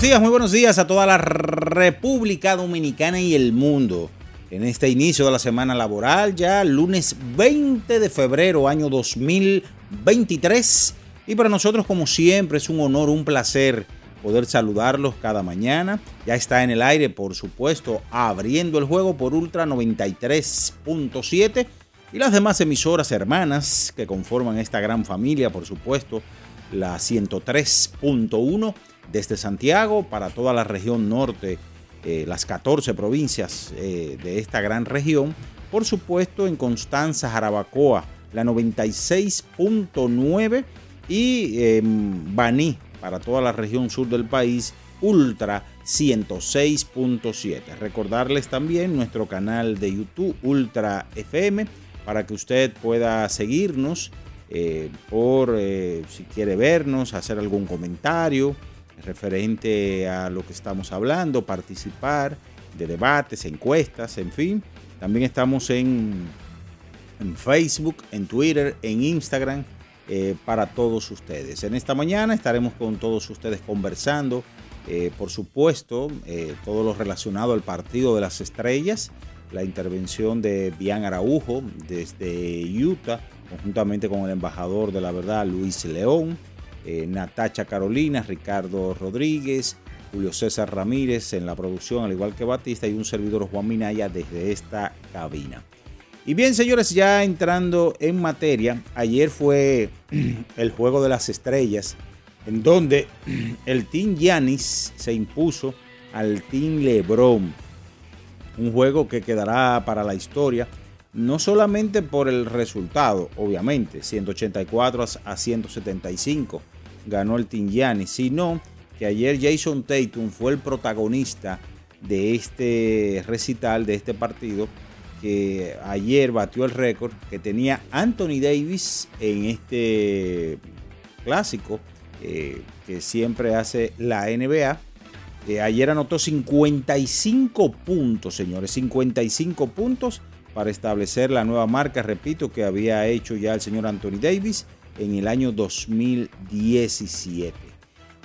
Muy buenos días a toda la República Dominicana y el mundo. En este inicio de la semana laboral, ya lunes 20 de febrero, año 2023. Y para nosotros, como siempre, es un honor, un placer poder saludarlos cada mañana. Ya está en el aire, por supuesto, abriendo el juego por Ultra 93.7 y las demás emisoras hermanas que conforman esta gran familia, por supuesto, la 103.1 desde Santiago para toda la región norte, eh, las 14 provincias eh, de esta gran región. Por supuesto, en Constanza, Jarabacoa, la 96.9 y en Baní, para toda la región sur del país, Ultra 106.7. Recordarles también nuestro canal de YouTube Ultra FM para que usted pueda seguirnos eh, por si quiere vernos, hacer algún comentario referente a lo que estamos hablando, participar de debates, encuestas, en fin. También estamos en, en Facebook, en Twitter, en Instagram, eh, para todos ustedes. En esta mañana estaremos con todos ustedes conversando, eh, por supuesto, eh, todo lo relacionado al partido de las estrellas, la intervención de Bian Araujo desde Utah, conjuntamente con el embajador de la verdad, Luis León. Eh, Natacha Carolina, Ricardo Rodríguez, Julio César Ramírez en la producción, al igual que Batista, y un servidor Juan Minaya desde esta cabina. Y bien, señores, ya entrando en materia, ayer fue el juego de las estrellas, en donde el Team Yanis se impuso al Team LeBron. Un juego que quedará para la historia, no solamente por el resultado, obviamente, 184 a 175 ganó el Team Giannis, sino que ayer Jason Tatum fue el protagonista de este recital, de este partido, que ayer batió el récord que tenía Anthony Davis en este clásico eh, que siempre hace la NBA. Eh, ayer anotó 55 puntos, señores, 55 puntos para establecer la nueva marca, repito, que había hecho ya el señor Anthony Davis en el año 2017.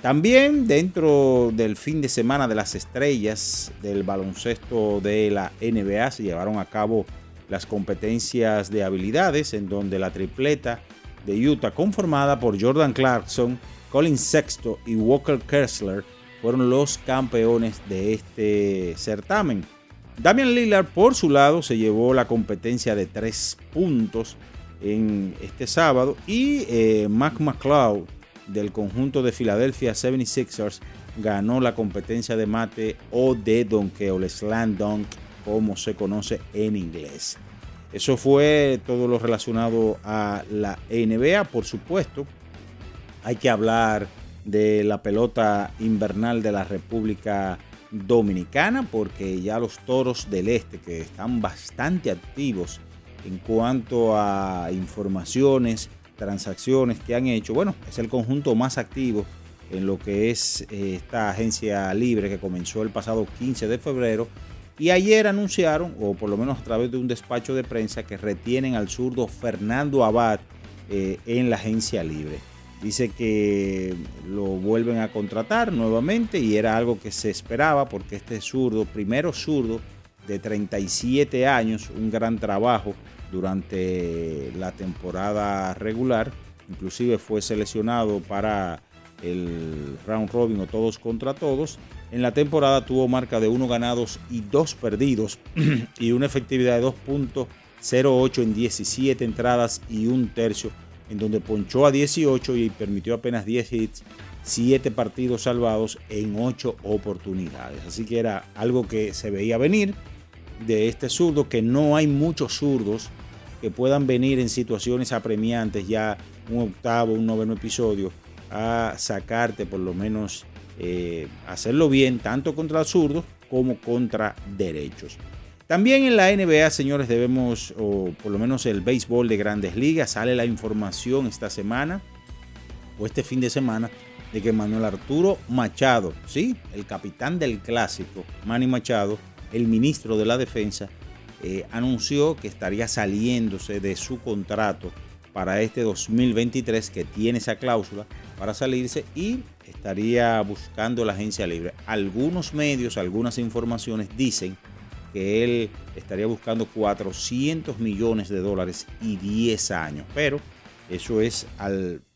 También dentro del fin de semana de las estrellas del baloncesto de la NBA se llevaron a cabo las competencias de habilidades en donde la tripleta de Utah conformada por Jordan Clarkson, Colin Sexto y Walker Kessler fueron los campeones de este certamen. Damian Lillard por su lado se llevó la competencia de tres puntos en este sábado. Y eh, Mac McCloud del conjunto de Philadelphia 76ers ganó la competencia de mate o de donkeo, el slam dunk, como se conoce en inglés. Eso fue todo lo relacionado a la NBA, por supuesto. Hay que hablar de la pelota invernal de la República Dominicana, porque ya los toros del este, que están bastante activos en cuanto a informaciones, transacciones que han hecho. Bueno, es el conjunto más activo en lo que es eh, esta agencia libre que comenzó el pasado 15 de febrero. Y ayer anunciaron, o por lo menos a través de un despacho de prensa, que retienen al zurdo Fernando Abad eh, en la agencia libre. Dice que lo vuelven a contratar nuevamente y era algo que se esperaba porque este zurdo, primero zurdo de 37 años, un gran trabajo durante la temporada regular, inclusive fue seleccionado para el round robin o todos contra todos. En la temporada tuvo marca de 1 ganados y 2 perdidos y una efectividad de 2.08 en 17 entradas y un tercio, en donde ponchó a 18 y permitió apenas 10 hits, 7 partidos salvados en 8 oportunidades. Así que era algo que se veía venir de este zurdo, que no hay muchos zurdos que puedan venir en situaciones apremiantes, ya un octavo, un noveno episodio, a sacarte por lo menos, eh, hacerlo bien, tanto contra zurdos como contra derechos. También en la NBA, señores, debemos, o por lo menos el béisbol de grandes ligas, sale la información esta semana o este fin de semana de que Manuel Arturo Machado, sí, el capitán del clásico, Manny Machado, el ministro de la Defensa, eh, anunció que estaría saliéndose de su contrato para este 2023 que tiene esa cláusula para salirse y estaría buscando la agencia libre. Algunos medios, algunas informaciones dicen que él estaría buscando 400 millones de dólares y 10 años, pero eso es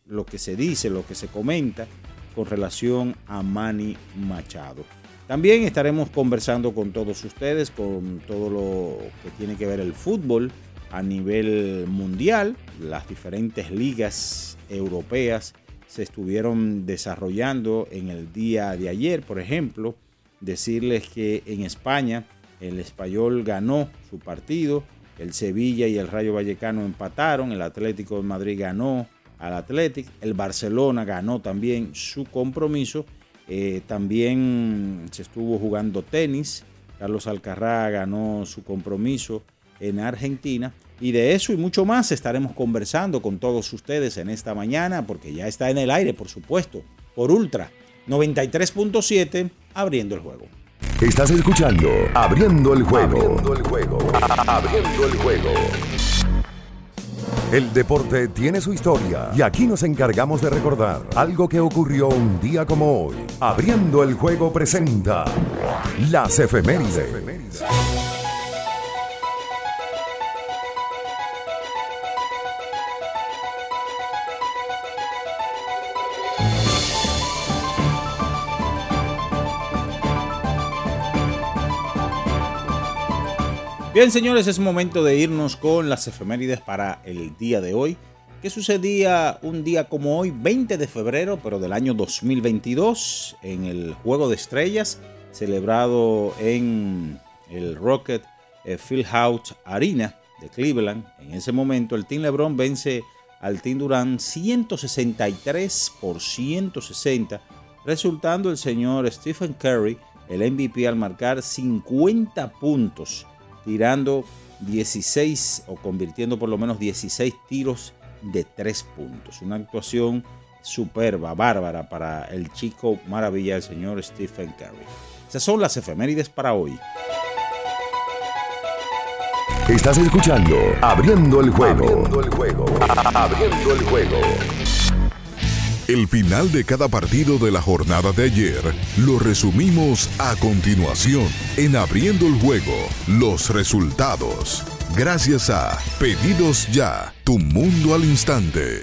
lo que se dice, lo que se comenta con relación a Manny Machado. También estaremos conversando con todos ustedes, con todo lo que tiene que ver el fútbol a nivel mundial. Las diferentes ligas europeas se estuvieron desarrollando en el día de ayer. Por ejemplo, decirles que en España el español ganó su partido, el Sevilla y el Rayo Vallecano empataron, el Atlético de Madrid ganó al Atlético, el Barcelona ganó también su compromiso eh, también se estuvo jugando tenis. Carlos Alcarrá ganó su compromiso en Argentina. Y de eso y mucho más estaremos conversando con todos ustedes en esta mañana, porque ya está en el aire, por supuesto, por Ultra 93.7, abriendo el juego. Estás escuchando Abriendo el juego. Abriendo el juego. Abriendo el juego. El deporte tiene su historia y aquí nos encargamos de recordar algo que ocurrió un día como hoy. Abriendo el juego presenta las efemérides. Bien, señores, es momento de irnos con las efemérides para el día de hoy. ¿Qué sucedía un día como hoy, 20 de febrero, pero del año 2022, en el Juego de Estrellas, celebrado en el Rocket eh, Fieldhouse Arena de Cleveland? En ese momento, el Team LeBron vence al Team Durant 163 por 160, resultando el señor Stephen Curry el MVP al marcar 50 puntos tirando 16 o convirtiendo por lo menos 16 tiros de 3 puntos. Una actuación superba, bárbara para el chico maravilla, el señor Stephen Curry. Esas son las efemérides para hoy. Estás escuchando Abriendo el juego. Abriendo el juego. Abriendo el juego. El final de cada partido de la jornada de ayer lo resumimos a continuación en Abriendo el Juego, los resultados. Gracias a Pedidos Ya, tu mundo al instante.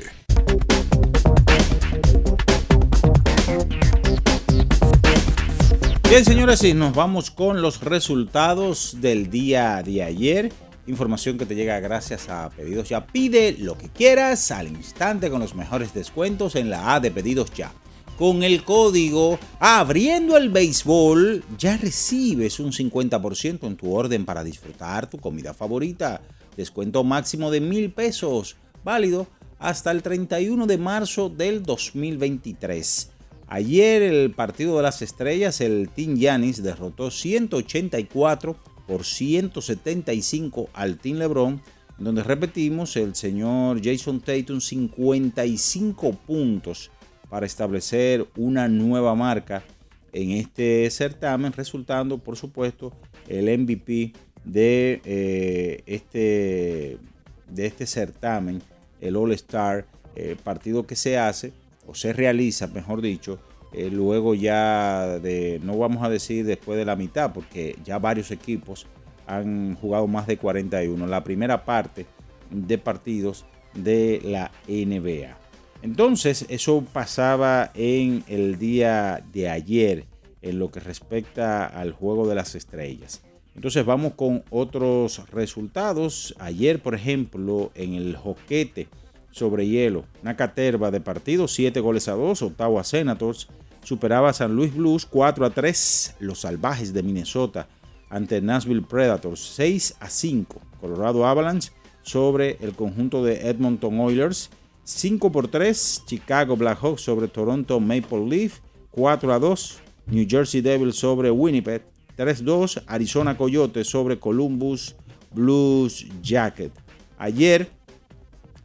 Bien, señores, y nos vamos con los resultados del día de ayer. Información que te llega gracias a Pedidos Ya. Pide lo que quieras al instante con los mejores descuentos en la A de Pedidos Ya. Con el código Abriendo el Béisbol ya recibes un 50% en tu orden para disfrutar tu comida favorita. Descuento máximo de mil pesos, válido hasta el 31 de marzo del 2023. Ayer el partido de las estrellas, el Team Yanis derrotó 184 por 175 al Team LeBron, donde repetimos el señor Jason Tatum 55 puntos para establecer una nueva marca en este certamen, resultando por supuesto el MVP de, eh, este, de este certamen, el All Star, eh, partido que se hace o se realiza, mejor dicho, eh, luego ya de, no vamos a decir después de la mitad, porque ya varios equipos han jugado más de 41, la primera parte de partidos de la NBA. Entonces, eso pasaba en el día de ayer en lo que respecta al juego de las estrellas. Entonces vamos con otros resultados. Ayer, por ejemplo, en el joquete sobre hielo, una caterva de partidos, 7 goles a 2, Ottawa Senators superaba a San Luis Blues 4 a 3, los salvajes de Minnesota ante Nashville Predators 6 a 5, Colorado Avalanche sobre el conjunto de Edmonton Oilers 5 por 3, Chicago Blackhawks sobre Toronto Maple Leaf 4 a 2, New Jersey Devils sobre Winnipeg 3-2, Arizona Coyotes sobre Columbus Blues Jacket. Ayer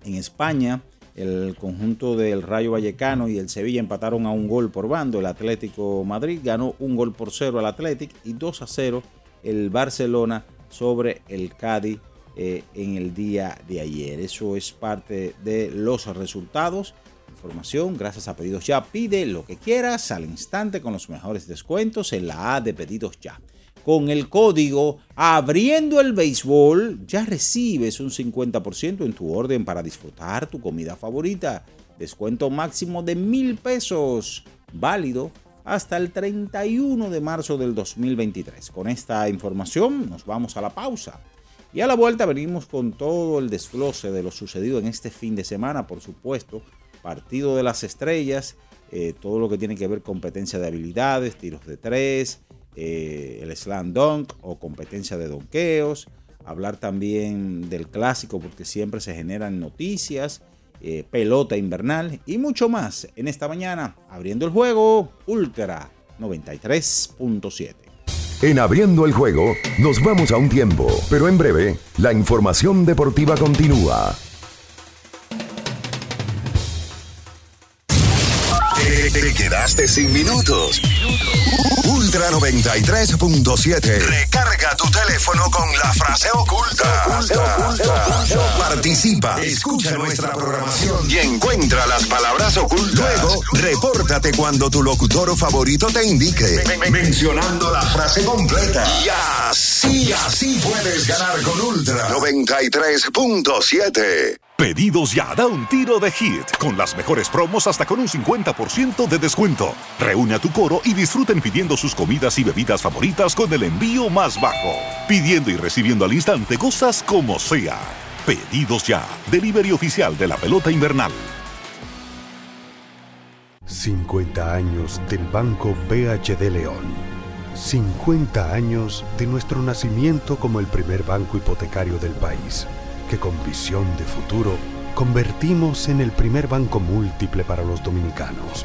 en España el conjunto del Rayo Vallecano y el Sevilla empataron a un gol por bando. El Atlético Madrid ganó un gol por cero al Atlético y 2 a 0 el Barcelona sobre el Cádiz eh, en el día de ayer. Eso es parte de los resultados. Información, gracias a Pedidos Ya. Pide lo que quieras al instante con los mejores descuentos en la A de Pedidos Ya con el código Abriendo el Béisbol, ya recibes un 50% en tu orden para disfrutar tu comida favorita. Descuento máximo de mil pesos, válido hasta el 31 de marzo del 2023. Con esta información nos vamos a la pausa. Y a la vuelta venimos con todo el desglose de lo sucedido en este fin de semana, por supuesto. Partido de las estrellas, eh, todo lo que tiene que ver competencia de habilidades, tiros de tres, eh, el slam dunk o competencia de donkeos, hablar también del clásico porque siempre se generan noticias, eh, pelota invernal y mucho más en esta mañana abriendo el juego Ultra 93.7. En abriendo el juego nos vamos a un tiempo, pero en breve la información deportiva continúa. Te quedaste sin minutos. Ultra 93.7. Recarga tu teléfono con la frase oculta. Participa, escucha nuestra programación y encuentra las palabras ocultas. Luego, repórtate cuando tu locutor favorito te indique, mencionando la frase completa. Y así, así puedes ganar con Ultra 93.7. Pedidos ya, da un tiro de hit, con las mejores promos hasta con un 50% de descuento. Reúne a tu coro y disfruten pidiendo sus comidas y bebidas favoritas con el envío más bajo. Pidiendo y recibiendo al instante cosas como sea. Pedidos ya, delivery oficial de la pelota invernal. 50 años del Banco BHD León. 50 años de nuestro nacimiento como el primer banco hipotecario del país que con visión de futuro convertimos en el primer banco múltiple para los dominicanos.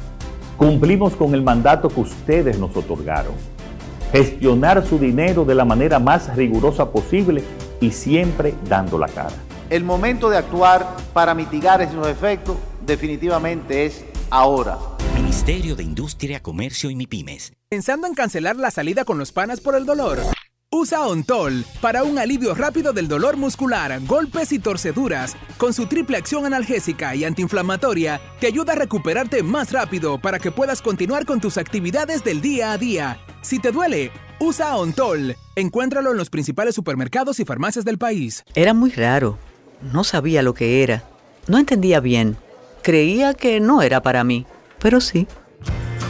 Cumplimos con el mandato que ustedes nos otorgaron. Gestionar su dinero de la manera más rigurosa posible y siempre dando la cara. El momento de actuar para mitigar esos efectos definitivamente es ahora. Ministerio de Industria, Comercio y MIPIMES. ¿Pensando en cancelar la salida con los panas por el dolor? Usa Ontol para un alivio rápido del dolor muscular, golpes y torceduras. Con su triple acción analgésica y antiinflamatoria, te ayuda a recuperarte más rápido para que puedas continuar con tus actividades del día a día. Si te duele, usa Ontol. Encuéntralo en los principales supermercados y farmacias del país. Era muy raro. No sabía lo que era. No entendía bien. Creía que no era para mí, pero sí.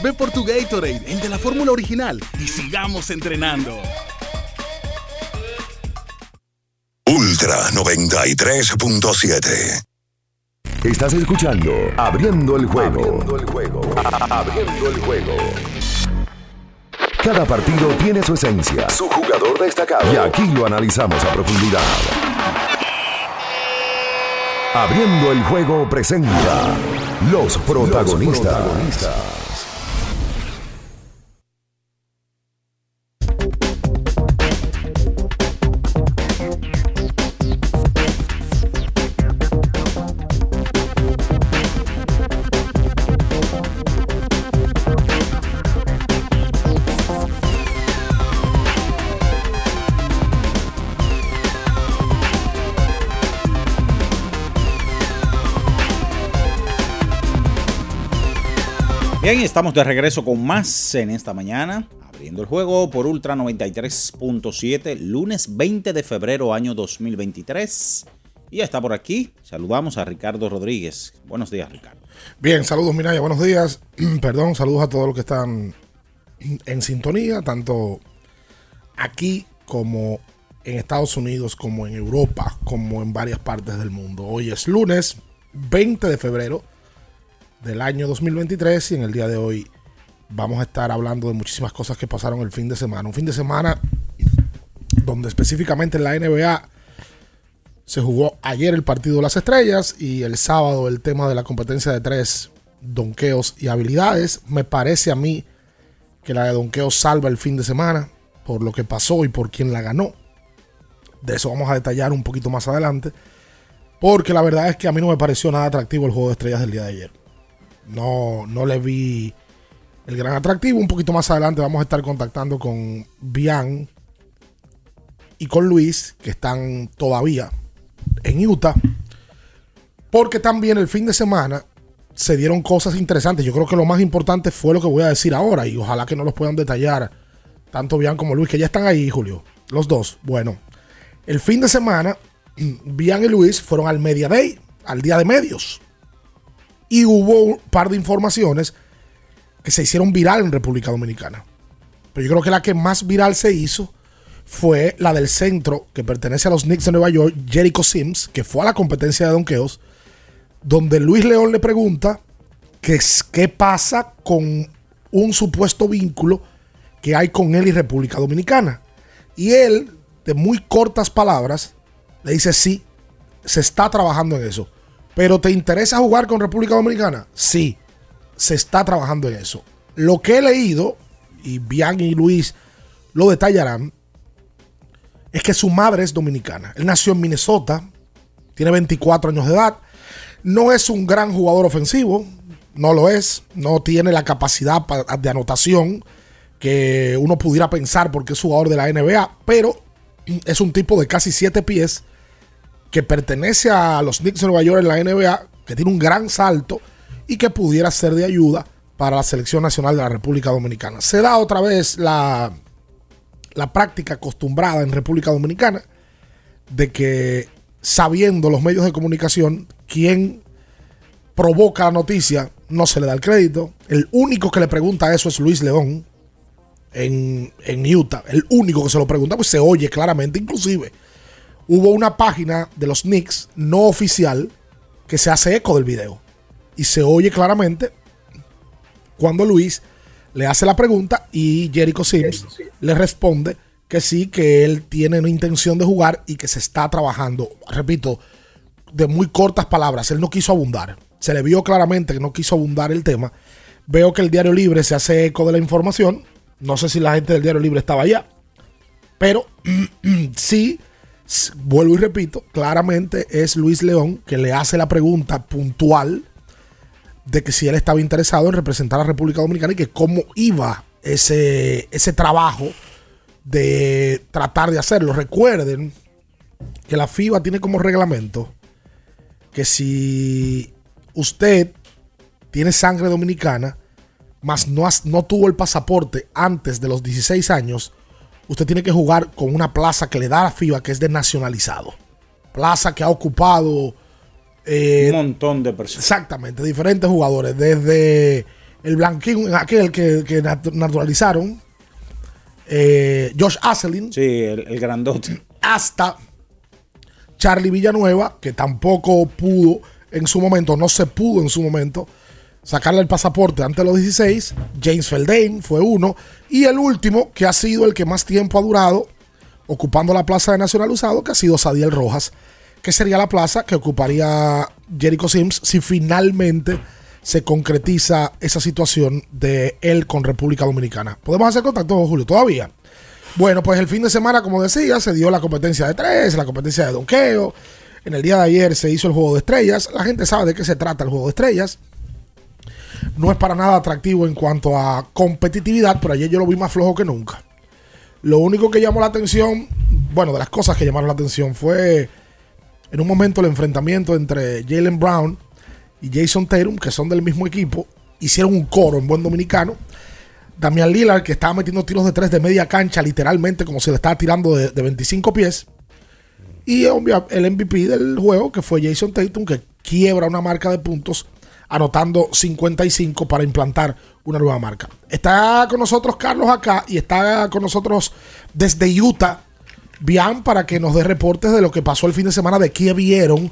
Ve por tu Gatorade, el de la fórmula original, y sigamos entrenando. Ultra 93.7. Estás escuchando Abriendo el juego. Abriendo el juego. Abriendo el juego. Cada partido tiene su esencia, su jugador destacado. Y aquí lo analizamos a profundidad. Abriendo el juego presenta los protagonistas. Los protagonistas. Bien, estamos de regreso con más en esta mañana, abriendo el juego por Ultra 93.7, lunes 20 de febrero año 2023. Y ya está por aquí. Saludamos a Ricardo Rodríguez. Buenos días, Ricardo. Bien, saludos Minaya, buenos días. Perdón, saludos a todos los que están en sintonía, tanto aquí como en Estados Unidos, como en Europa, como en varias partes del mundo. Hoy es lunes 20 de febrero del año 2023 y en el día de hoy vamos a estar hablando de muchísimas cosas que pasaron el fin de semana. Un fin de semana donde específicamente en la NBA se jugó ayer el partido de las estrellas y el sábado el tema de la competencia de tres donqueos y habilidades. Me parece a mí que la de donqueos salva el fin de semana por lo que pasó y por quién la ganó. De eso vamos a detallar un poquito más adelante. Porque la verdad es que a mí no me pareció nada atractivo el juego de estrellas del día de ayer. No, no le vi el gran atractivo. Un poquito más adelante vamos a estar contactando con Bian y con Luis, que están todavía en Utah. Porque también el fin de semana se dieron cosas interesantes. Yo creo que lo más importante fue lo que voy a decir ahora. Y ojalá que no los puedan detallar tanto Bian como Luis, que ya están ahí, Julio. Los dos. Bueno, el fin de semana, Bian y Luis fueron al Media Day, al día de medios y hubo un par de informaciones que se hicieron viral en República Dominicana. Pero yo creo que la que más viral se hizo fue la del centro que pertenece a los Knicks de Nueva York, Jericho Sims, que fue a la competencia de donkeos, donde Luis León le pregunta que, qué pasa con un supuesto vínculo que hay con él y República Dominicana. Y él, de muy cortas palabras, le dice sí, se está trabajando en eso. Pero ¿te interesa jugar con República Dominicana? Sí, se está trabajando en eso. Lo que he leído, y Bian y Luis lo detallarán, es que su madre es dominicana. Él nació en Minnesota, tiene 24 años de edad, no es un gran jugador ofensivo, no lo es, no tiene la capacidad de anotación que uno pudiera pensar porque es jugador de la NBA, pero es un tipo de casi 7 pies que pertenece a los Knicks de Nueva York en la NBA, que tiene un gran salto y que pudiera ser de ayuda para la selección nacional de la República Dominicana. Se da otra vez la, la práctica acostumbrada en República Dominicana de que sabiendo los medios de comunicación quién provoca la noticia, no se le da el crédito. El único que le pregunta eso es Luis León en, en Utah. El único que se lo pregunta, pues se oye claramente, inclusive hubo una página de los Knicks no oficial que se hace eco del video. Y se oye claramente Cuando Luis le hace la pregunta y Jericho Sims le responde que sí, que él tiene una intención de jugar y que se está trabajando. Repito, de muy cortas palabras, él no quiso abundar. Se le vio claramente que no quiso abundar el tema. Veo que el Diario Libre se hace eco de la información. No sé si la gente del Diario Libre estaba allá. Pero sí, vuelvo y repito, claramente es Luis León que le hace la pregunta puntual de que si él estaba interesado en representar a la República Dominicana y que cómo iba ese, ese trabajo de tratar de hacerlo. Recuerden que la FIBA tiene como reglamento que si usted tiene sangre dominicana, mas no, no tuvo el pasaporte antes de los 16 años, usted tiene que jugar con una plaza que le da la FIBA, que es de nacionalizado. Plaza que ha ocupado eh, Un montón de personas. Exactamente, diferentes jugadores. Desde el blanquín, aquel que, que nat- naturalizaron, eh, Josh Aselin. Sí, el, el grandote. Hasta Charlie Villanueva, que tampoco pudo en su momento, no se pudo en su momento sacarle el pasaporte antes de los 16. James Feldane fue uno. Y el último, que ha sido el que más tiempo ha durado, ocupando la plaza de Nacional Usado, que ha sido Sadiel Rojas, que sería la plaza que ocuparía Jericho Sims si finalmente se concretiza esa situación de él con República Dominicana. ¿Podemos hacer contacto, Julio? Todavía. Bueno, pues el fin de semana, como decía, se dio la competencia de tres, la competencia de donqueo. En el día de ayer se hizo el juego de estrellas. La gente sabe de qué se trata el juego de estrellas. No es para nada atractivo en cuanto a competitividad, pero ayer yo lo vi más flojo que nunca. Lo único que llamó la atención, bueno, de las cosas que llamaron la atención fue en un momento el enfrentamiento entre Jalen Brown y Jason Tatum, que son del mismo equipo, hicieron un coro en buen dominicano. Damian Lillard, que estaba metiendo tiros de tres de media cancha, literalmente como si le estaba tirando de, de 25 pies. Y el MVP del juego, que fue Jason Tatum, que quiebra una marca de puntos, anotando 55 para implantar una nueva marca. Está con nosotros Carlos acá y está con nosotros desde Utah, Bian, para que nos dé reportes de lo que pasó el fin de semana, de qué vieron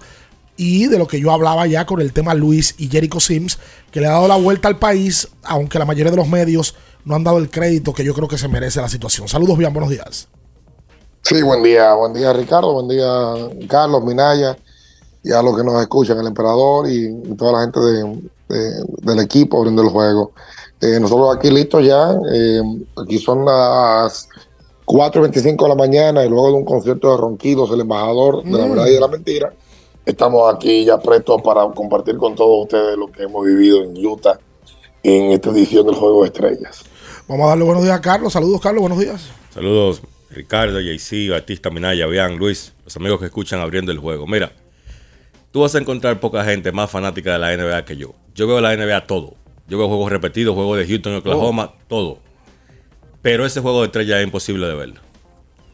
y de lo que yo hablaba ya con el tema Luis y Jericho Sims, que le ha dado la vuelta al país, aunque la mayoría de los medios no han dado el crédito que yo creo que se merece la situación. Saludos, Bian, buenos días. Sí, buen día, buen día Ricardo, buen día Carlos, Minaya y a los que nos escuchan, el emperador y, toda la gente de- de- del equipo abriendo el juego. Eh, nosotros aquí listos ya, eh, aquí son las 4.25 de la mañana y luego de un concierto de ronquidos, el embajador de la Mm. verdad y de la mentira, estamos aquí ya prestos para compartir con todos ustedes lo que hemos vivido en Utah en esta edición del Juego de Estrellas. Vamos a darle buenos días a Carlos. Saludos, Carlos, buenos días. Saludos, Ricardo, JC, Batista, Minaya, Bian, Luis, los amigos que escuchan abriendo el juego. Mira, tú vas a encontrar poca gente más fanática de la NBA que yo. Yo veo la NBA todo. Yo veo juegos repetidos, juegos de Houston, Oklahoma, todo. Pero ese juego de estrella es imposible de verlo.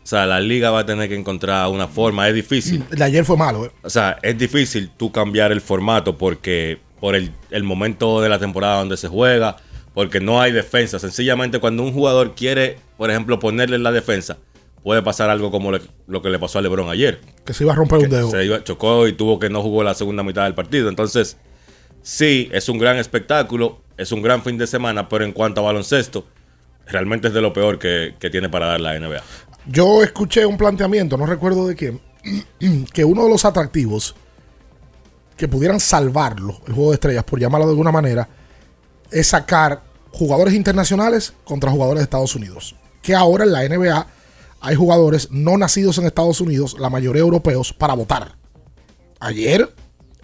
O sea, la liga va a tener que encontrar una forma. Es difícil. El de ayer fue malo, ¿eh? O sea, es difícil tú cambiar el formato porque por el, el momento de la temporada donde se juega, porque no hay defensa. Sencillamente cuando un jugador quiere, por ejemplo, ponerle la defensa, puede pasar algo como le- lo que le pasó a LeBron ayer. Que se iba a romper un dedo. Se iba- chocó y tuvo que no jugó la segunda mitad del partido. Entonces, sí, es un gran espectáculo, es un gran fin de semana, pero en cuanto a baloncesto, realmente es de lo peor que, que tiene para dar la NBA. Yo escuché un planteamiento, no recuerdo de quién, que uno de los atractivos que pudieran salvarlo, el juego de estrellas, por llamarlo de alguna manera, es sacar jugadores internacionales contra jugadores de Estados Unidos. Que ahora en la NBA hay jugadores no nacidos en Estados Unidos, la mayoría europeos, para votar. Ayer,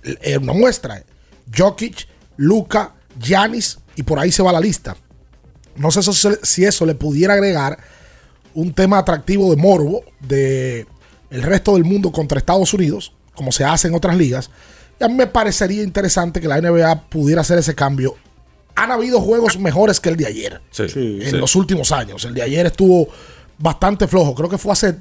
eh, una muestra, Jokic, Luca, Giannis, y por ahí se va la lista. No sé eso- si eso le pudiera agregar un tema atractivo de morbo de el resto del mundo contra Estados Unidos, como se hace en otras ligas. Y a mí me parecería interesante que la NBA pudiera hacer ese cambio. Han habido juegos mejores que el de ayer Sí, en sí. los últimos años. El de ayer estuvo bastante flojo. Creo que fue hace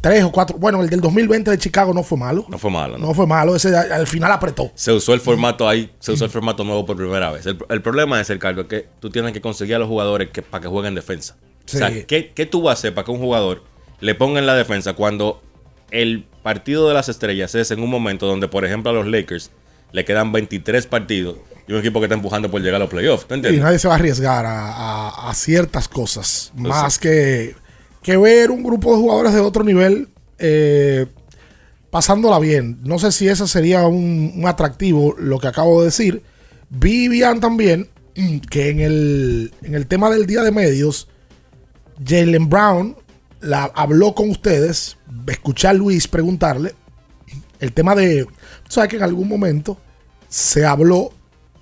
tres o cuatro. Bueno, el del 2020 de Chicago no fue malo. No fue malo. ¿no? No fue malo. Ese al final apretó. se usó el formato ahí, se usó el formato nuevo por primera vez. El, el problema es el cargo que tú tienes que conseguir a los jugadores que, para que jueguen defensa. Sí. O sea, ¿qué, qué tú vas a hacer para que un jugador le ponga en la defensa cuando el partido de las estrellas es en un momento donde, por ejemplo, a los Lakers le quedan 23 partidos y un equipo que está empujando por llegar a los playoffs. ¿Tú Y entiendes? nadie se va a arriesgar a, a- a ciertas cosas. Más que, que ver un grupo de jugadores de otro nivel eh, pasándola bien. No sé si ese sería un, atractivo lo que acabo de decir. Vi bien también que en el, en el tema del día de medios, Jalen Brown la, habló con ustedes. Escuché a Luis preguntarle el tema de. ¿Sabes que en algún momento se habló?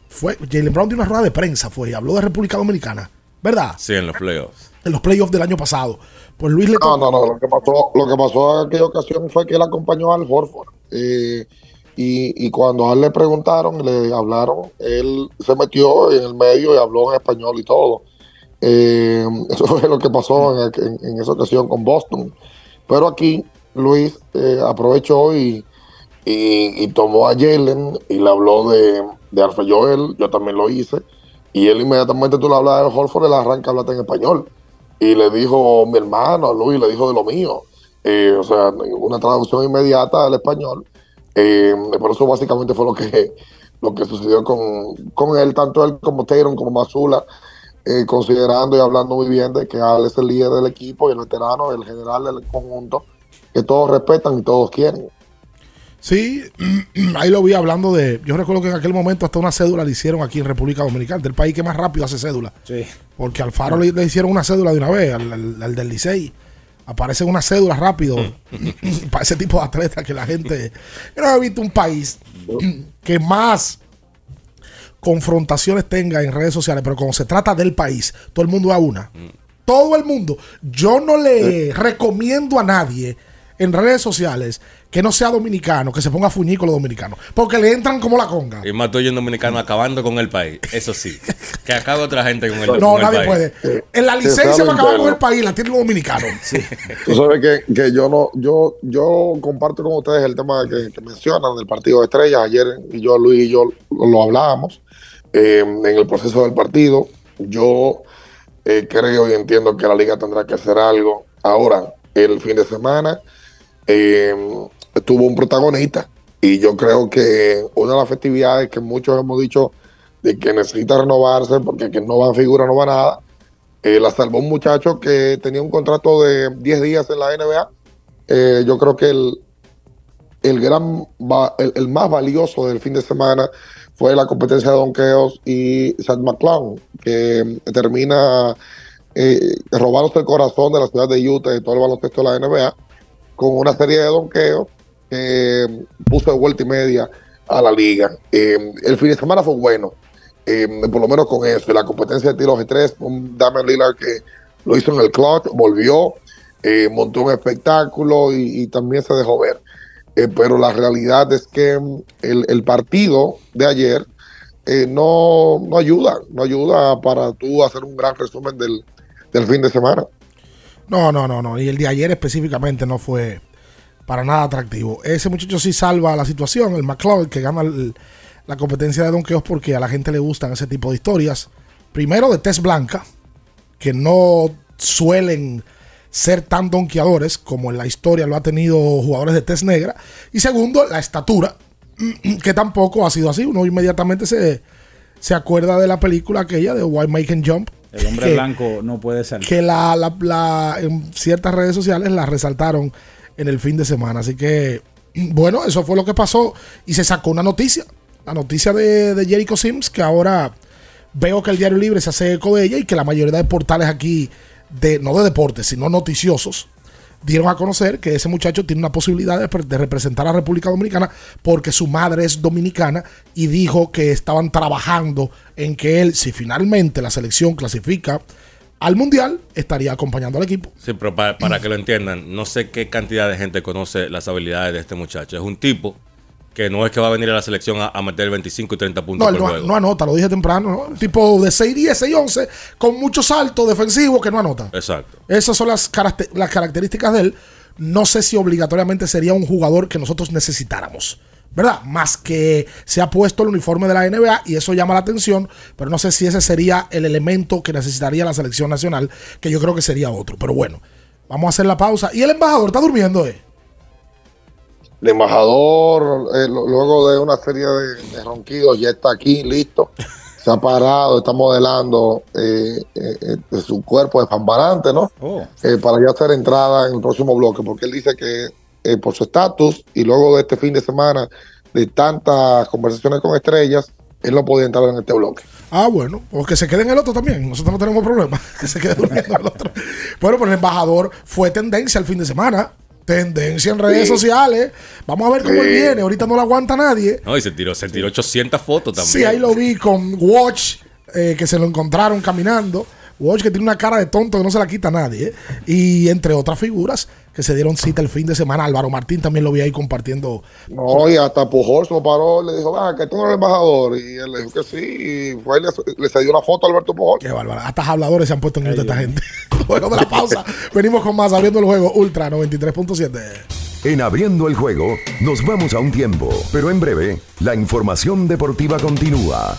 Fue Jalen Brown dio una rueda de prensa, fue, y habló de República Dominicana, ¿verdad? Sí, en los playoffs. En los playoffs del año pasado. Pues Luis le No, no, no. Lo que pasó, lo que pasó en aquella ocasión fue que él acompañó al Horford. eh, y, y cuando a él le preguntaron, le hablaron, él se metió en el medio y habló en español y todo. Eh, eso fue lo que pasó en, en esa ocasión con Boston. Pero aquí Luis eh, aprovechó y, y- y tomó a Jalen y le habló de, de Alfa Joel. Yo también lo hice. Y él inmediatamente tú le hablas de Horford, él arranca a hablarte en español y le dijo mi hermano, Luis, le dijo de lo mío. Eh, o sea, una traducción inmediata al español. Eh, por eso básicamente fue lo que, lo que sucedió con, con él, tanto él como Tatum, como Mazula, eh, considerando y hablando muy bien de que Al es el líder del equipo y el veterano, el general del conjunto, que todos respetan y todos quieren. Sí, ahí lo vi hablando de. Yo recuerdo que en aquel momento hasta una cédula le hicieron aquí en República Dominicana, del país que más rápido hace cédula. Sí. Porque al Faro le, le hicieron una cédula de una vez, al, al- al del Licey. Aparece una cédula rápido para ese tipo de atletas que la gente. Yo no he visto un país que más confrontaciones tenga en redes sociales, pero cuando se trata del país, todo el mundo a una. Todo el mundo. Yo no le recomiendo a nadie en redes sociales que no sea dominicano, que se ponga a fuñir con los dominicanos. Porque le entran como la conga. Y más tú y un dominicano acabando con el país. Eso sí. Que acabe otra gente con el, No, con el nadie país. puede. En la licencia sea va a acabar con el país, la tienen los dominicanos. Tú sabes que, que yo no, yo, yo comparto con ustedes el tema que, que mencionan del partido de estrellas. Ayer y yo, Luis y yo lo, lo hablábamos eh, en el proceso del partido. Yo eh, creo y entiendo que la liga tendrá que hacer algo. Ahora, el fin de semana eh, tuvo un protagonista y yo creo que una de las festividades que muchos hemos dicho de que necesita renovarse porque que no va a figura, no va nada. Eh, la salvó un muchacho que tenía un contrato de 10 días en la NBA. Eh, yo creo que el, el gran el, el más valioso del fin de semana fue la competencia de donkeos y Seth McClown, que termina eh, robándose el corazón de la ciudad de Utah y todo el baloncesto de la NBA con una serie de donkeos que puso de vuelta y media a la liga. Eh, el fin de semana fue bueno, eh, por lo menos con eso. La competencia de tiros de tres, un Damian Lillard que lo hizo en el clutch, volvió, eh, montó un espectáculo y, también se dejó ver. Eh, pero la realidad es que mm, el, partido de ayer eh, no, no ayuda, no ayuda para tú hacer un gran resumen del, del fin de semana. No, no, no, no. Y el de ayer específicamente no fue para nada atractivo. Ese muchacho sí salva la situación, el McLeod, que gana el- la competencia de donkeos porque a la gente le gustan ese tipo de historias. Primero de test blanca, que no suelen ser tan donkeadores como en la historia lo ha tenido jugadores de test negra. Y segundo, la estatura, que tampoco ha sido así. Uno inmediatamente se, se acuerda de la película aquella de Why Make and Jump. El hombre que- blanco no puede salir. que la, la- la- en ciertas redes sociales la resaltaron en el fin de semana. Así que, bueno, eso fue lo que pasó y se sacó una noticia. La noticia de, de Jericho Sims, que ahora veo que el Diario Libre se hace eco de ella y que la mayoría de portales aquí, de, no de deportes, sino noticiosos, dieron a conocer que ese muchacho tiene una posibilidad de, de representar a la República Dominicana porque su madre es dominicana y dijo que estaban trabajando en que él, si finalmente la selección clasifica al Mundial, estaría acompañando al equipo. Sí, pero para, para que lo entiendan, no sé qué cantidad de gente conoce las habilidades de este muchacho. Es un tipo que no es que va a venir a la selección a, a meter 25 y 30 puntos No, por no, juego. no anota, lo dije temprano, ¿no? Un tipo de 6-10, 6-11, con mucho salto defensivo que no anota. Exacto. Esas son las, las características de él. No sé si obligatoriamente sería un jugador que nosotros necesitáramos. ¿Verdad? Más que se ha puesto el uniforme de la NBA y eso llama la atención, pero no sé si ese sería el elemento que necesitaría la selección nacional, que yo creo que sería otro. Pero bueno, vamos a hacer la pausa. Y el embajador está durmiendo, ¿eh? el embajador, eh, luego de una serie de, de ronquidos, ya está aquí, listo. Se ha parado, está modelando eh, eh, eh, de su cuerpo despamparante, ¿no? Eh, para ya hacer entrada en el próximo bloque, porque él dice que eh, por su estatus y luego de este fin de semana de tantas conversaciones con estrellas, él no podía entrar en este bloque. Ah, bueno, pues que se quede en el otro también. Nosotros no tenemos problema. Que se quede durmiendo en el otro. Bueno, pero el embajador fue tendencia el fin de semana. Tendencia en redes Sí. sociales. Vamos a ver cómo él viene. Ahorita no lo aguanta nadie. No, y se tiró, se tiró 800 fotos también. Sí, ahí lo vi con Watch, eh, que se lo encontraron caminando. Watch que tiene una cara de tonto que no se la quita a nadie. ¿eh? Y entre otras figuras que se dieron cita el fin de semana. Álvaro Martín también lo vi ahí compartiendo. No, y hasta Pujol se lo paró, le dijo, va, que tú no eres embajador. Y él le dijo que sí, y fue y le, le cedió una foto a Alberto Pujol. Qué bárbaro. Hasta habladores se han puesto en mute esta gente. Luego de la pausa, venimos con más abriendo el juego Ultra 93.7. En abriendo el juego, nos vamos a un tiempo, pero en breve, la información deportiva continúa.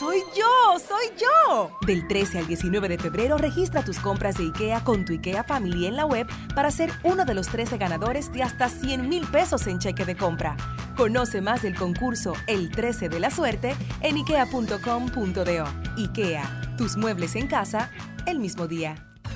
Soy yo, soy yo. Del 13 al 19 de febrero registra tus compras de IKEA con tu IKEA Family en la web para ser uno de los 13 ganadores de hasta 100 mil pesos en cheque de compra. Conoce más del concurso El 13 de la suerte en ikea.com.do. IKEA, tus muebles en casa el mismo día.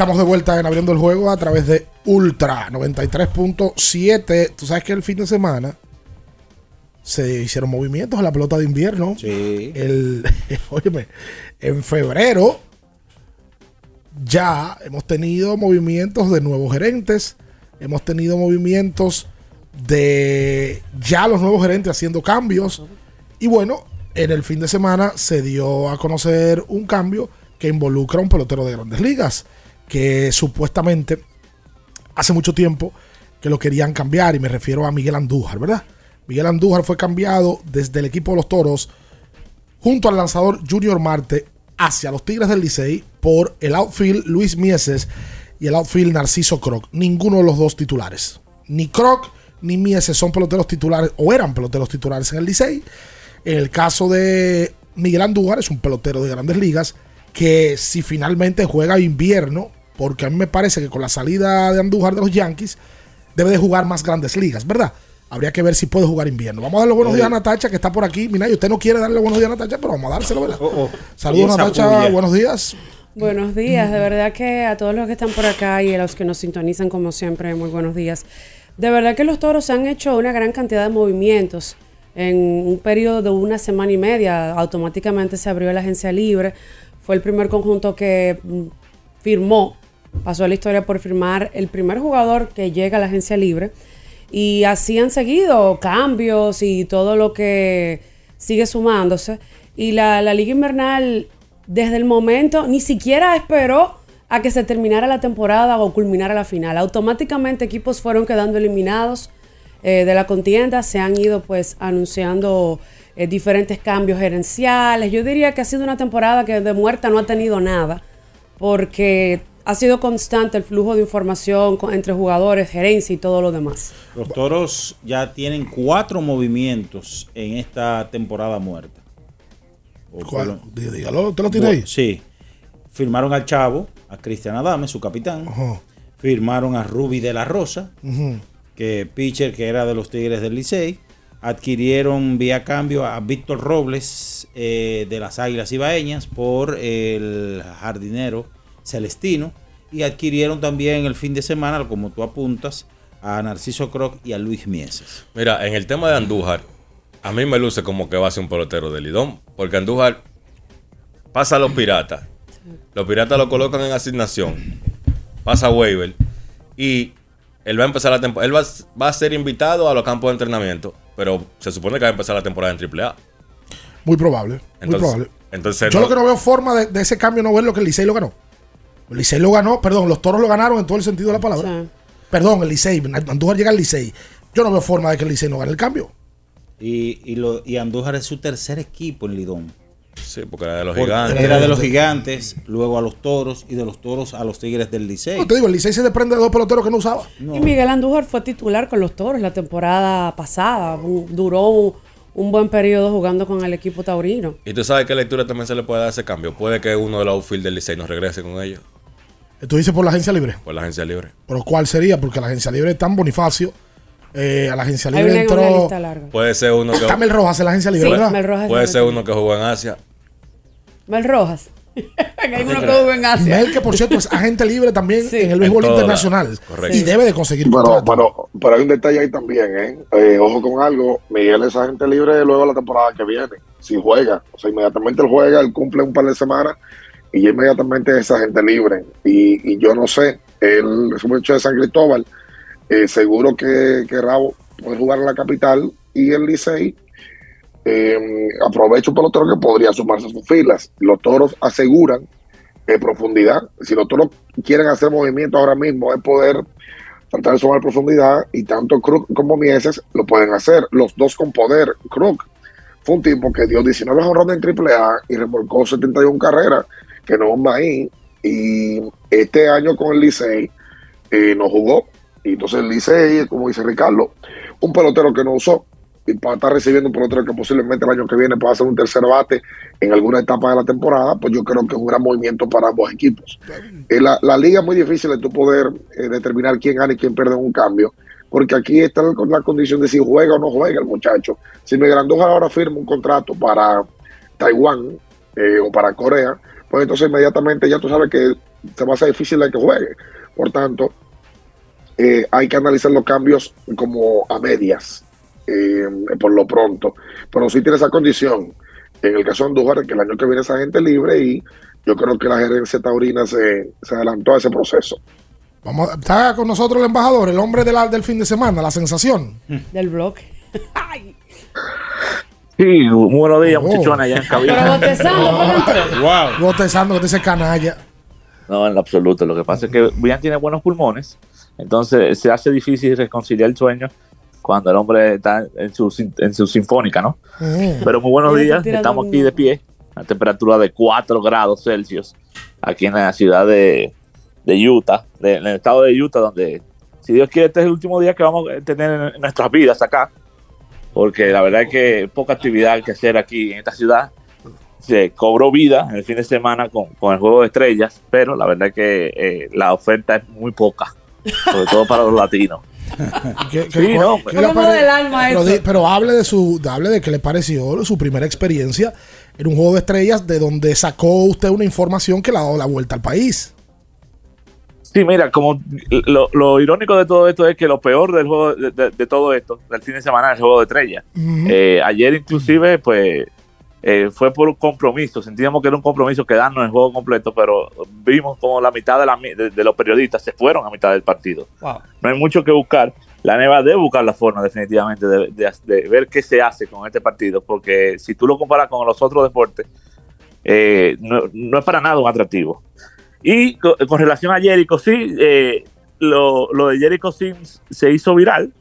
estamos de vuelta en abriendo el juego a través de Ultra 93.7. Tú sabes que el fin de semana se hicieron movimientos en la pelota de invierno. Sí. El, óyeme, en febrero ya hemos tenido movimientos de nuevos gerentes. Hemos tenido movimientos de ya los nuevos gerentes haciendo cambios. Y bueno, en el fin de semana se dio a conocer un cambio que involucra a un pelotero de grandes ligas que supuestamente hace mucho tiempo que lo querían cambiar y me refiero a Miguel Andújar, ¿verdad? Miguel Andújar fue cambiado desde el equipo de los Toros junto al lanzador Junior Marte hacia los Tigres del Licey por el outfield Luis Mieses y el outfield Narciso Croc. Ninguno de los dos titulares. Ni Croc ni Mieses son peloteros titulares o eran peloteros titulares en el Licey. En el caso de Miguel Andújar es un pelotero de grandes ligas que si finalmente juega invierno porque a mí me parece que con la salida de Andújar de los Yankees debe de jugar más grandes ligas, ¿verdad? Habría que ver si puede jugar invierno. Vamos a darle buenos días a Natacha, que está por aquí. Mira, usted no quiere darle buenos días a Natacha, pero vamos a dárselo, ¿verdad? Oh, Saludos, Natacha. Buenos días. Buenos días. De verdad que a todos los que están por acá y a los que nos sintonizan, como siempre, muy buenos días. De verdad que los toros han hecho una gran cantidad de movimientos. En un periodo de una semana y media, automáticamente se abrió la agencia libre. Fue el primer conjunto que mm, firmó pasó a la historia por firmar el primer jugador que llega a la agencia libre. Y así han seguido cambios y todo lo que sigue sumándose. Y la, Liga Invernal, desde el momento, ni siquiera esperó a que se terminara la temporada o culminara la final. Automáticamente equipos fueron quedando eliminados eh, de la contienda, se han ido pues anunciando eh, diferentes cambios gerenciales. Yo diría que ha sido una temporada que de muerta no ha tenido nada, porque ha sido constante el flujo de información entre jugadores, gerencia y todo lo demás. Los toros ya tienen cuatro movimientos en esta temporada muerta. ¿Cuál? Dígalo, ¿usted lo tiene ahí? Sí. Firmaron al Chavo, a Cristian Adame, su capitán. Firmaron a Ruby de la Rosa, que pitcher que era de los Tigres del Licey. Adquirieron vía cambio a Víctor Robles eh, de las Águilas Ibaeñas por el jardinero Celestino y adquirieron también el fin de semana, como tú apuntas, a Narciso Croc y a Luis Mieses. Mira, en el tema de Andújar, a mí me luce como que va a ser un pelotero de Lidón, porque Andújar pasa a los piratas. Los piratas lo colocan en asignación, pasa a waiver y él va a empezar la temporada. Él va, a ser invitado a los campos de entrenamiento, pero se supone que va a empezar la temporada en AAA. Muy probable. muy probable. Entonces, Yo lo que no veo forma de, de ese cambio no ver lo que el Licey lo ganó. El Licey lo ganó, perdón, los toros lo ganaron en todo el sentido de la palabra. Perdón, el Licey, Andújar llega al Licey. Yo no veo forma de que el Licey no gane el cambio. Y, y, lo, y Andújar es su tercer equipo en Lidón. Sí, porque era de los gigantes. Era de los gigantes, luego a los toros y de los toros a los tigres del Licey. te digo, el Licey se desprende de dos peloteros que no usaba. Y Miguel Andújar fue titular con los toros la temporada pasada. Duró un buen periodo jugando con el equipo taurino. Y tú sabes qué lectura también se le puede dar ese cambio. Puede que uno de los outfield del Licey nos regrese con ellos. ¿Tú dices por la agencia libre? Por la agencia libre. ¿Pero cuál sería? Porque la agencia libre está en Bonifacio. Eh, a la agencia libre una- entró. Puede ser uno que. Está Mel Rojas en la agencia libre, Sí, ¿verdad? Mel Rojas Puede es ser uno que jugó en Asia. Mel Rojas. Que hay uno que jugó en Asia. Mel, que por cierto es agente libre también en el béisbol En internacional. correcto. Y debe de conseguir Pero, pero, pero hay un detalle ahí también, ¿eh? Eh, Ojo con algo, Miguel es agente libre luego de la temporada que viene, si juega. O sea, inmediatamente él juega, él cumple un par de semanas y inmediatamente es agente libre. Y, y yo no sé, un muchacho de San Cristóbal, eh, seguro que, que Rabo puede jugar en la capital y el Licey eh, aprovecha un pelotero que podría sumarse a sus filas. Los toros aseguran eh, profundidad. Si los toros quieren hacer movimiento ahora mismo, es poder tratar de sumar profundidad y tanto Krug como Mieses lo pueden hacer, los dos con poder. Krug fue un tipo que dio 19 honrones en AAA y remolcó 71 carreras, que no es un maíz. Y este año con el Licey eh, no jugó. Y entonces el Licey, como dice Ricardo, un pelotero que no usó y para estar recibiendo un pelotero que posiblemente el año que viene pueda hacer un tercer bate en alguna etapa de la temporada, pues yo creo que es un gran movimiento para ambos equipos. Eh, la, la liga es muy difícil de tú poder eh, determinar quién gana y quién pierde en un cambio, porque aquí está la, la condición de si juega o no juega el muchacho. Si Miguel Andújar ahora firma un contrato para Taiwán eh, o para Corea, pues entonces inmediatamente ya tú sabes que se va a ser difícil de que juegue. Por tanto, eh, hay que analizar los cambios como a medias, eh, por lo pronto. Pero sí tiene esa condición. En el caso de Andújar, que el año que viene es agente libre y yo creo que la gerencia taurina se, se adelantó a ese proceso. Vamos, está con nosotros el embajador, el hombre de la- del fin de semana, la sensación. Del bloque. Sí, muy buenos días, Oh. muchachones, allá en cabina. Pero botezando, ¿por qué entró? Wow. Botezando, que te dice canalla. No, en lo absoluto. Lo que pasa es que Brian tiene buenos pulmones, entonces se hace difícil reconciliar el sueño cuando el hombre está en su, sin- en su sinfónica, ¿no? Mm. Pero muy buenos días, estamos aquí de pie, a temperatura de 4 grados Celsius, aquí en la ciudad de, de Utah, de- en el estado de Utah, donde, si Dios quiere, este es el último día que vamos a tener en nuestras vidas acá, porque la verdad es que poca actividad que hacer aquí en esta ciudad. Se cobró vida en el fin de semana con, con el juego de estrellas, pero la verdad es que eh, la oferta es muy poca, sobre todo para los latinos. ¿Qué- qué- Sí, no, qué pare- del alma pero, eso. pero hable de su hable de qué le pareció su primera experiencia en un juego de estrellas de donde sacó usted una información que le ha dado la vuelta al país. Sí, mira, como lo, lo irónico de todo esto es que lo peor del juego de, de- de todo esto, del fin de semana, es el juego de estrellas. Ujú. Eh, ayer inclusive, pues, eh, fue por un compromiso. Sentíamos que era un compromiso quedarnos en el juego completo, pero vimos como la mitad de, la de- de los periodistas se fueron a mitad del partido. No hay mucho que buscar. La NEVA debe buscar la forma definitivamente de, de- de ver qué se hace con este partido, porque si tú lo comparas con los otros deportes, eh, no, no es para nada un atractivo. Y co- con, relación a Jericho, sí, eh, lo, de Jericho Sims se hizo viral.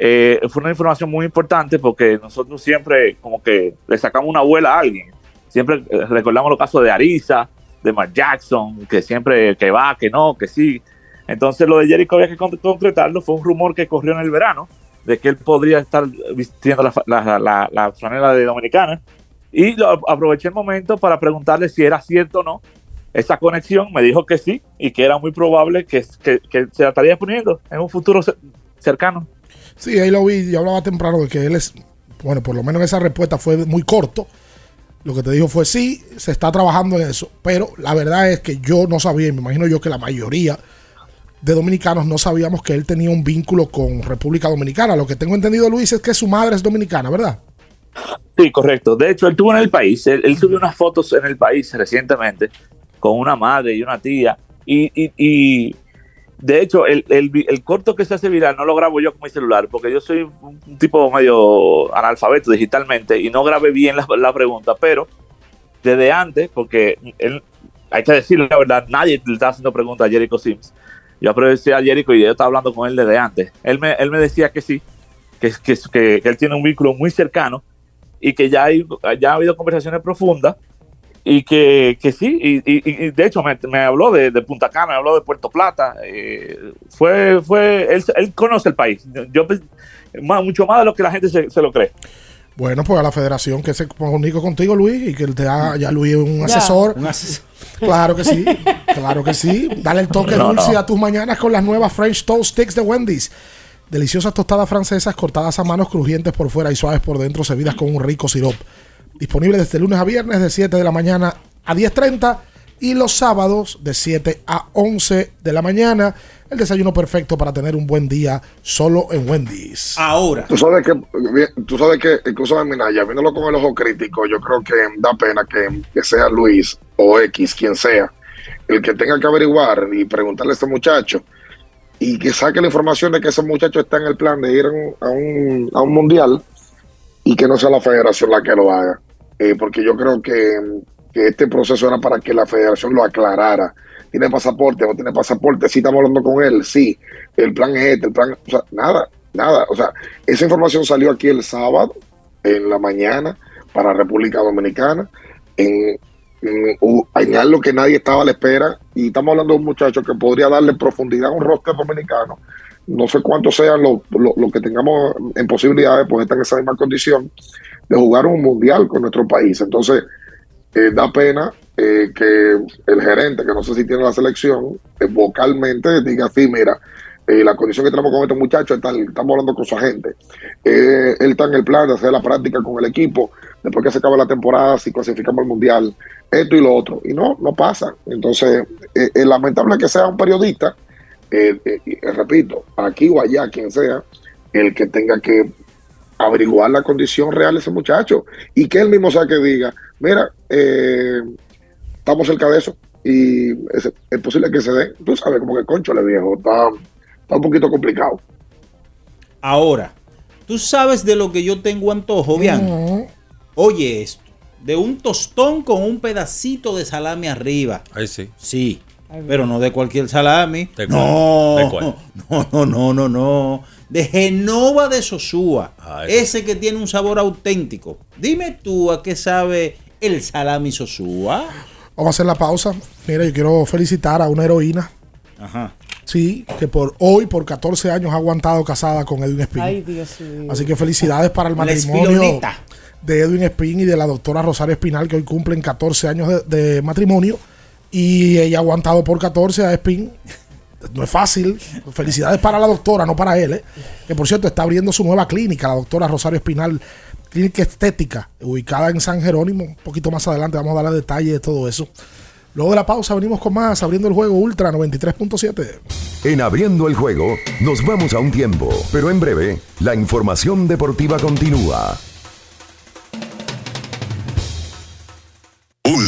Eh, fue una información muy importante porque nosotros siempre como que le sacamos una abuela a alguien. Siempre eh, recordamos los casos de Arisa, de Mark Jackson, que siempre que va, que no, que sí. Entonces lo de Jericho había que con- concretarlo. Fue un rumor que corrió en el verano de que él podría estar vistiendo la, la, la, de Dominicana. Y lo, aproveché el momento para preguntarle si era cierto o no esa conexión. Me dijo que sí y que era muy probable que, que, que se la estaría poniendo en un futuro cer- cercano. Sí, ahí lo vi, yo hablaba temprano de que él es, bueno, por lo menos esa respuesta fue muy corto. Lo que te dijo fue sí, se está trabajando en eso, pero la verdad es que yo no sabía, y me imagino yo que la mayoría de dominicanos no sabíamos que él tenía un vínculo con República Dominicana. Lo que tengo entendido, Luis, es que su madre es dominicana, ¿verdad? Sí, correcto. De hecho, él estuvo en el país. Él, él subió unas fotos en el país recientemente con una madre y una tía. Y, y- y, de hecho, el, el el corto que se hace viral no lo grabo yo con mi celular porque yo soy un, un tipo medio analfabeto digitalmente y no grabé bien la, la pregunta, pero desde antes, porque él, hay que decirle la verdad, nadie le está haciendo preguntas a Jericho Sims. Yo aproveché a Jericho y yo estaba hablando con él desde antes. Él me, él me decía que sí, que, que, que, que él tiene un vínculo muy cercano y que ya, hay, ya ha habido conversaciones profundas y que, que sí, y, y- y de hecho me, me habló de, de Punta Cana, me habló de Puerto Plata, eh, fue, fue él, él conoce el país, yo pues, más- mucho más de lo que la gente se, se lo cree. Bueno, pues a la federación que se comunique contigo, Luis, y que te haga ya Luis un asesor. Un asesor. Claro que sí, claro que sí. Dale el toque No, dulce no. a tus mañanas con las nuevas French Toast Sticks de Wendy's. Deliciosas tostadas francesas cortadas a manos crujientes por fuera y suaves por dentro, servidas con un rico sirop. Disponible desde lunes a viernes de 7 de la mañana a 10.30 y los sábados de 7 a 11 de la mañana. El desayuno perfecto para tener un buen día solo en Wendy's. Ahora. Tú sabes que, tú sabes que incluso en Minaya, viéndolo con el ojo crítico, yo creo que da pena que, que sea Luis o X, quien sea, el que tenga que averiguar y preguntarle a este muchacho y que saque la información de que ese muchacho está en el plan de ir a un, a un, a un mundial y que no sea la federación la que lo haga. Eh, porque yo creo que, que este proceso era para que la federación lo aclarara. ¿Tiene pasaporte? ¿No tiene pasaporte? Sí, estamos hablando con él. Sí, el plan es este, el plan. O sea, nada, nada. O sea, esa información salió aquí el sábado, en la mañana, para República Dominicana, en, en, algo que nadie estaba a la espera. Y estamos hablando de un muchacho que podría darle profundidad a un roster dominicano. No sé cuántos sean los lo, lo que tengamos en posibilidades, pues estar en esa misma condición de jugar un mundial con nuestro país. Entonces, eh, da pena eh, que el gerente, que no sé si tiene la selección, eh, vocalmente diga así, mira, la condición que tenemos con este muchacho es tal, estamos hablando con su agente. Él está en el plan de hacer la práctica con el equipo, después que se acabe la temporada, si clasificamos al mundial, esto y lo otro. Y no, no pasa. Entonces, es lamentable que sea un periodista, repito, aquí o allá, quien sea, el que tenga que averiguar la condición real de ese muchacho y que él mismo sea que diga, mira, eh, estamos cerca de eso y es, es posible que se dé. Tú sabes, como que concho le viejo, está, está un poquito complicado. Ahora, tú sabes de lo que yo tengo antojo, Bian. Oye esto, de un tostón con un pedacito de salami arriba. Ahí sí. Sí, pero no de cualquier salami. ¿De cuál? No, ¿De cuál? no, no, no, no, no. De Genova de Sosúa. Ah, ese. que tiene un sabor auténtico. Dime tú a qué sabe el salami Sosúa. Vamos a hacer la pausa. Mira, yo quiero felicitar a una heroína. Ajá. Sí, que por hoy, por 14 años, ha aguantado casada con Edwin Espín. Ay, Dios mío. Así que felicidades para el matrimonio de Edwin Espín y de la doctora Rosario Espinal, que hoy cumplen 14 años de, de matrimonio. Y ella ha aguantado por 14 a Espín. No es fácil. Felicidades para la doctora, no para él. ¿eh? Que por cierto está abriendo su nueva clínica, la doctora Rosario Espinal, clínica estética, ubicada en San Jerónimo. Un poquito más adelante vamos a darle detalles de todo eso. Luego de la pausa venimos con más, abriendo el juego Ultra 93.7. En abriendo el juego, nos vamos a un tiempo, pero en breve, la información deportiva continúa.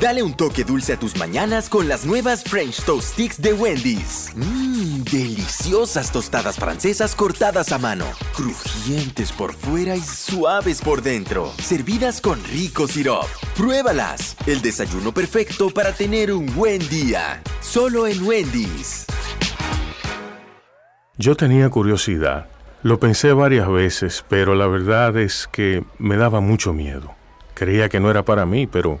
Dale un toque dulce a tus mañanas con las nuevas French Toast Sticks de Wendy's. Mmm, deliciosas tostadas francesas cortadas a mano, crujientes por fuera y suaves por dentro, servidas con rico sirop. Pruébalas, el desayuno perfecto para tener un buen día. Solo en Wendy's. Yo tenía curiosidad. Lo pensé varias veces, pero la verdad es que me daba mucho miedo. Creía que no era para mí, pero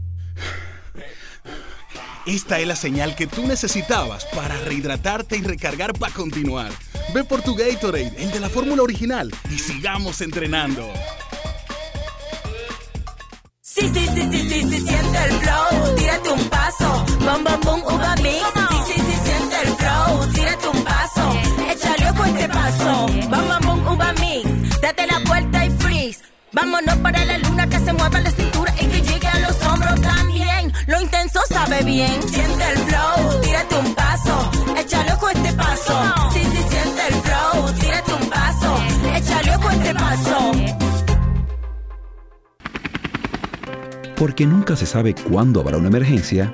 Esta es la señal que tú necesitabas para rehidratarte y recargar para continuar. Ve por tu Gatorade, el de la fórmula original, y sigamos entrenando. Sí, sí, sí, sí, sí, siente el flow, tírate un paso, bam, bam, boom, uva mix. Sí, sí, sí, siente el flow, tírate un paso, échale ojo este paso, bam, bam, boom, uva mix. Date la vuelta y freeze. Vámonos para la luna que se mueva la cintura y que llegue a los hombros también. Lo intenso sabe bien. Siente el flow, tírate un paso, échale ojo este paso. Sí, sí, siente el flow, tírate un paso, échale ojo este paso. Porque nunca se sabe cuándo habrá una emergencia,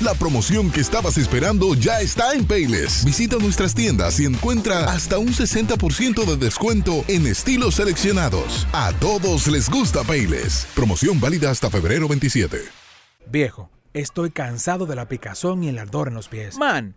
La promoción que estabas esperando ya está en Payless. Visita nuestras tiendas y encuentra hasta un 60% de descuento en estilos seleccionados. A todos les gusta Payless. Promoción válida hasta febrero 27. Viejo, estoy cansado de la picazón y el ardor en los pies. Man,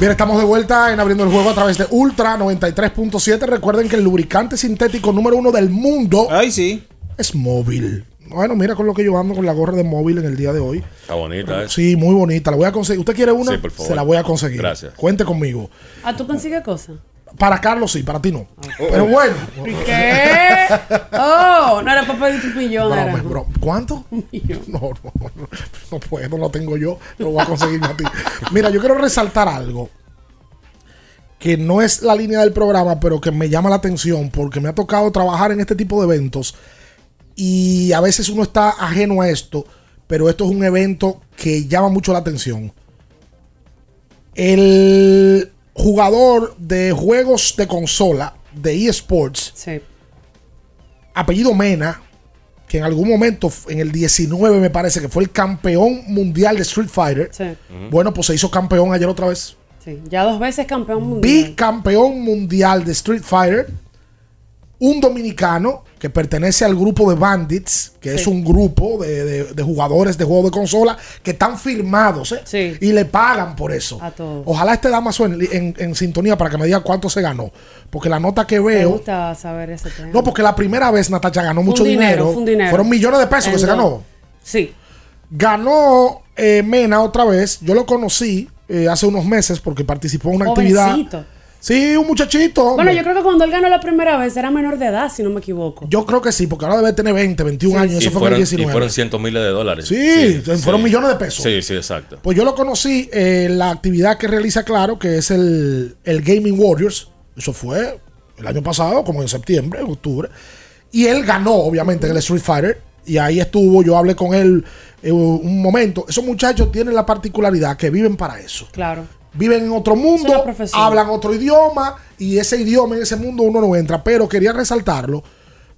Bien, estamos de vuelta en abriendo el juego a través de Ultra 93.7. Recuerden que el lubricante sintético número uno del mundo. Ay, sí. Es móvil. Bueno, mira con lo que yo ando con la gorra de móvil en el día de hoy. Está bonita, ¿eh? Sí, muy bonita. La voy a conseguir. ¿Usted quiere una? Sí, por favor. Se la voy a conseguir. Gracias. Cuente conmigo. ¿Ah, tú consigues cosas? Para Carlos sí, para ti no. Pero bueno. ¿Y qué? Oh, no era para pedir tu millón. Broma, era. es broma. ¿Cuánto? No, no, no, no puedo, no lo tengo yo, lo voy a conseguir a ti. Mira, yo quiero resaltar algo que no es la línea del programa, pero que me llama la atención porque me ha tocado trabajar en este tipo de eventos y a veces uno está ajeno a esto, pero esto es un evento que llama mucho la atención. El jugador de juegos de consola de eSports, apellido Mena, que en algún momento, en el 19 me parece que fue el campeón mundial de Street Fighter. Sí. Bueno, pues se hizo campeón ayer otra vez. Sí, ya dos veces campeón mundial. Bicampeón mundial de Street Fighter. Un dominicano que pertenece al grupo de Bandits, que es un grupo de, de- de jugadores de juegos de consola que están firmados ¿eh? y le pagan por eso. A todos. Ojalá este Damaso en, en- en sintonía para que me diga cuánto se ganó. Porque la nota que Me veo. gusta saber ese tema. No, porque la primera vez Natacha ganó mucho dinero. Fueron millones de pesos que se ganó. Sí. Ganó eh, Mena otra vez. Yo lo conocí eh, hace unos meses porque participó en una actividad. Sí, un muchachito. Bueno, yo creo que cuando él ganó la primera vez era menor de edad, si no me equivoco. Yo creo que sí, porque ahora debe tener 20, 21 años. Y Eso fue en fueron, el y 19. fueron cientos miles de dólares. Sí, fueron millones de pesos. Sí, sí, exacto. Pues yo lo conocí en la actividad que realiza Claro, que es el, el Gaming Warriors. Eso fue el año pasado, como en septiembre, en octubre. Y él ganó, obviamente, en el Street Fighter. Y ahí estuvo, yo hablé con él eh, un momento. Esos muchachos tienen la particularidad que viven para eso. Claro. Viven en otro mundo, hablan otro idioma y ese idioma en ese mundo uno no entra. Pero quería resaltarlo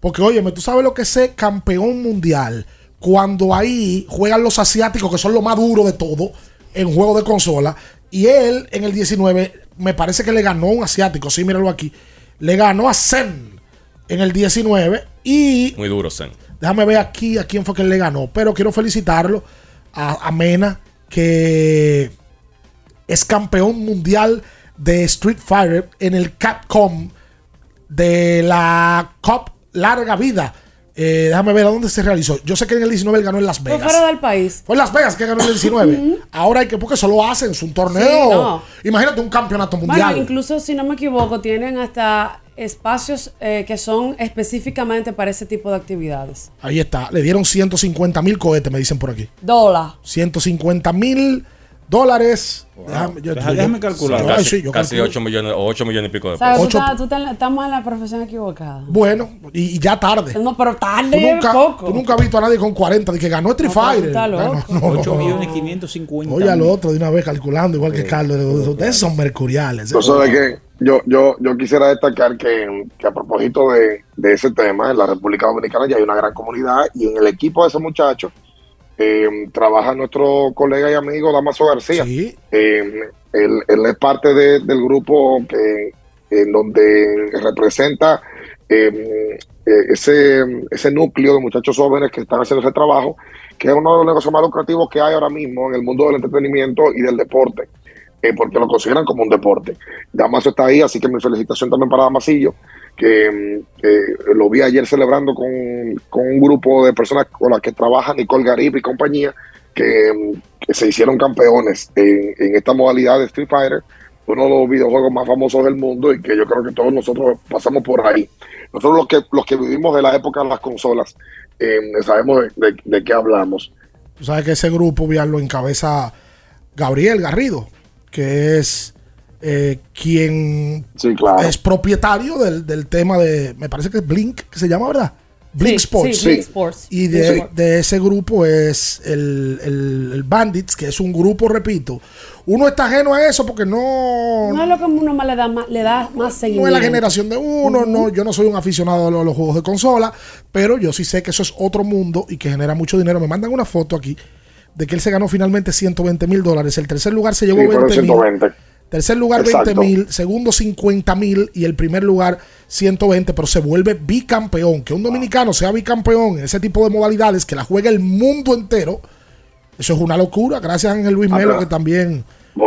porque, óyeme, tú sabes lo que es ser campeón mundial cuando ahí juegan los asiáticos que son lo más duro de todo en juego de consola. Y él en el 19 me parece que le ganó un asiático, sí, míralo aquí. Le ganó a Zen en el 19 y Muy duro, Zen. Déjame ver aquí a quién fue que él le ganó. Pero quiero felicitarlo a, a Mena, que es campeón mundial de Street Fighter en el Capcom de la Cup Larga Vida. Eh, déjame ver a dónde se realizó. Yo sé que en el 19 él ganó en Las Fue Vegas. fuera del país. Fue en Las Vegas que ganó en el 19. Ahora hay que, porque solo hacen, es un torneo. Sí, no. Imagínate un campeonato mundial. Bueno, incluso si no me equivoco, tienen hasta espacios eh, que son específicamente para ese tipo de actividades. Ahí está. Le dieron 150 mil cohetes, me dicen por aquí. Dólar. 150 mil dólares. Déjame, yo- Deja- yo- déjame calcular. Ay, Casi, sí, yo casi calculo. 8 millones o 8 millones y pico de pesos. Tú estás- tú estamos en la profesión equivocada. Bueno, y, y ya tarde. No, pero Tú tarde, nunca, poco. tú nunca has visto a nadie con 40 de que ganó Street No, tú Fighter. no, no, 8 no. millones 550. Oye, al otro de una vez calculando, igual que Carlos. Ustedes son mercuriales. ¿eh? Tú sabes que yo, yo, yo quisiera destacar que, que a propósito de, de ese tema, en la República Dominicana ya hay una gran comunidad y en el equipo de ese muchacho eh, trabaja nuestro colega y amigo Damaso García. Eh, él, él es parte de- del grupo que en donde representa eh, eh, ese, ese núcleo de muchachos jóvenes que están haciendo ese trabajo, que es uno de los negocios más lucrativos que hay ahora mismo en el mundo del entretenimiento y del deporte, eh, porque lo consideran como un deporte. Damaso está ahí, así que mi felicitación también para Damasillo, que, lo vi ayer celebrando con, con un grupo de personas con las que trabaja Nicole Garib y compañía, que, que se hicieron campeones en, en esta modalidad de Street Fighter uno de los videojuegos más famosos del mundo y que yo creo que todos nosotros pasamos por ahí. Nosotros los que, los que vivimos de la época de las consolas eh, sabemos de, de- qué hablamos. Tú sabes que ese grupo, Vial, lo encabeza Gabriel Garrido, que es eh, quien es propietario del, del tema de, me parece que es Blink, que se llama, ¿verdad? Blink Sí, Sports. sí, Blink Sí. Sports. Y de, Sí. de ese grupo es el, el- el Bandits, que es un grupo, repito. Uno está ajeno a eso porque no, No es lo que uno más le da más, le da más seguimiento. no es la generación de uno, no, yo no soy un aficionado a los, los juegos de consola, pero yo sí sé que eso es otro mundo y que genera mucho dinero. Me mandan una foto aquí de que él se ganó finalmente 120 mil dólares. El tercer lugar se llevó Sí, fueron 20 mil. 120. Tercer lugar Exacto. 20 mil, segundo 50 mil y el primer lugar 120, pero se vuelve bicampeón. Que un dominicano sea bicampeón en ese tipo de modalidades, que la juegue el mundo entero, eso es una locura. Gracias a Ángel Luis Melo que también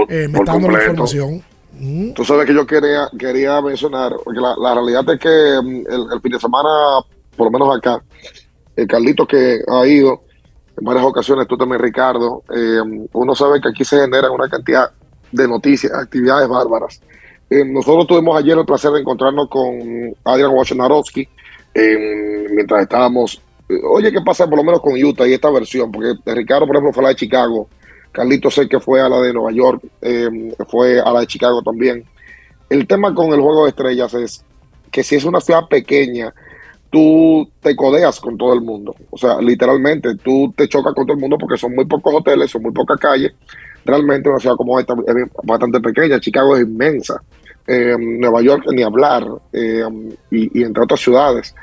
eh, me está dando la información. Mm. Tú sabes que yo quería, quería mencionar, porque la, la realidad es que mm, el, el fin de semana, por lo menos acá, el Carlito que ha ido en varias ocasiones, tú también, Ricardo, eh, uno sabe que aquí se generan una cantidad de noticias, actividades bárbaras. Eh, nosotros tuvimos ayer el placer de encontrarnos con Adrian Wojnarowski mientras estábamos. eh, Oye, ¿qué pasa por lo menos con Utah y esta versión? Porque Ricardo, por ejemplo, fue a la de Chicago. Carlito sé que fue a la de Nueva York, eh, fue a la de Chicago también. El tema con el juego de estrellas es que si es una ciudad pequeña, tú te codeas con todo el mundo. O sea, literalmente, tú te chocas con todo el mundo porque son muy pocos hoteles, son muy pocas calles. Realmente una ciudad como esta es bastante pequeña. Chicago es inmensa. Eh, Nueva York ni hablar. eh, y, entre otras ciudades.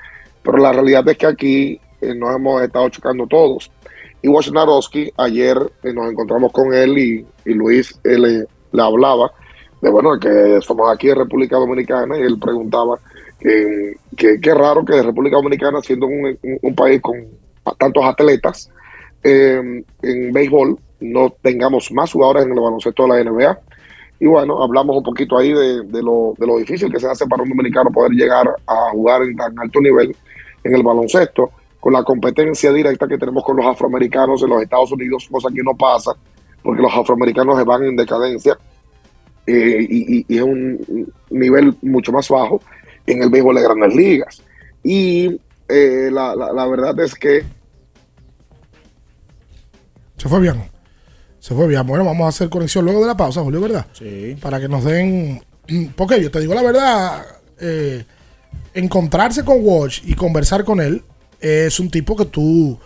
Pero la realidad es que aquí eh, nos hemos estado chocando todos. Y Wojnarowski, ayer nos encontramos con él y, Luis le, hablaba de bueno que somos aquí en República Dominicana y él preguntaba que, que qué raro que República Dominicana, siendo un, país con tantos atletas en béisbol, no tengamos más jugadores en el baloncesto de la NBA. Y bueno, hablamos un poquito ahí de, lo, de lo difícil que se hace para un dominicano poder llegar a jugar en tan alto nivel en el baloncesto, con la competencia directa que tenemos con los afroamericanos en los Estados Unidos, cosa que no pasa, porque los afroamericanos se van en decadencia eh, y es un nivel mucho más bajo en el béisbol de grandes ligas. Y eh, la, la- la verdad es que Se fue bien. Se fue bien. Bueno, vamos a hacer conexión luego de la pausa, Julio, ¿verdad? Sí. Para que nos den. Porque yo te digo la verdad, eh, encontrarse con Watch y conversar con él es un tipo que tú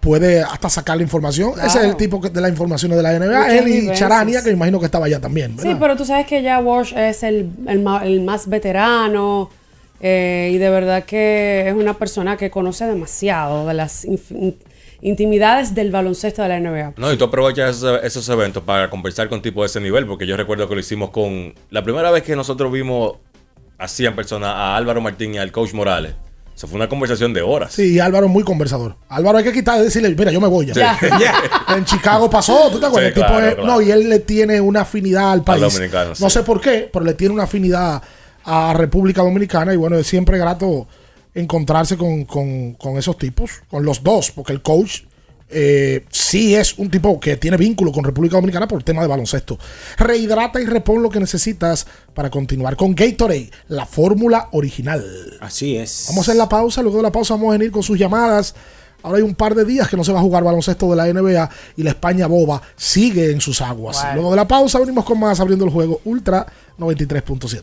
puedes hasta sacar la información. Claro. Ese es el tipo que- de la información de la NBA. Muchas él y. Charania, que me imagino que estaba allá también. Sí, ¿verdad? pero tú sabes que ya Walsh es el, el más veterano eh, y de verdad que es una persona que conoce demasiado de las intimidades del baloncesto de la NBA. No, y tú aprovechas esos, esos eventos para conversar con tipos de ese nivel, porque yo recuerdo que lo hicimos con. La primera vez que nosotros vimos así en persona a Álvaro Martín y al coach Morales. Eso fue una conversación de horas. Sí, y Álvaro es muy conversador. Álvaro hay que quitar y decirle, mira, yo me voy ya. Sí. En Chicago pasó, ¿tú te acuerdas? Sí, El tipo claro, es- claro. No, y él le tiene una afinidad al país. dominicano, No sí. sé por qué, pero le tiene una afinidad a República Dominicana y bueno, es siempre grato encontrarse con, con- con esos tipos, con los dos, porque el coach eh, sí es un tipo que tiene vínculo con República Dominicana por el tema de baloncesto. Rehidrata y repon lo que necesitas para continuar con Gatorade, la fórmula original. Así es. Vamos a hacer la pausa, luego de la pausa vamos a venir con sus llamadas. Ahora hay un par de días que no se va a jugar baloncesto de la NBA y la España boba sigue en sus aguas. Luego de la pausa venimos con más abriendo el juego Ultra 93.7.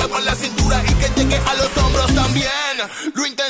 Mueva la cintura y que llegue a los hombros también. Lo intenso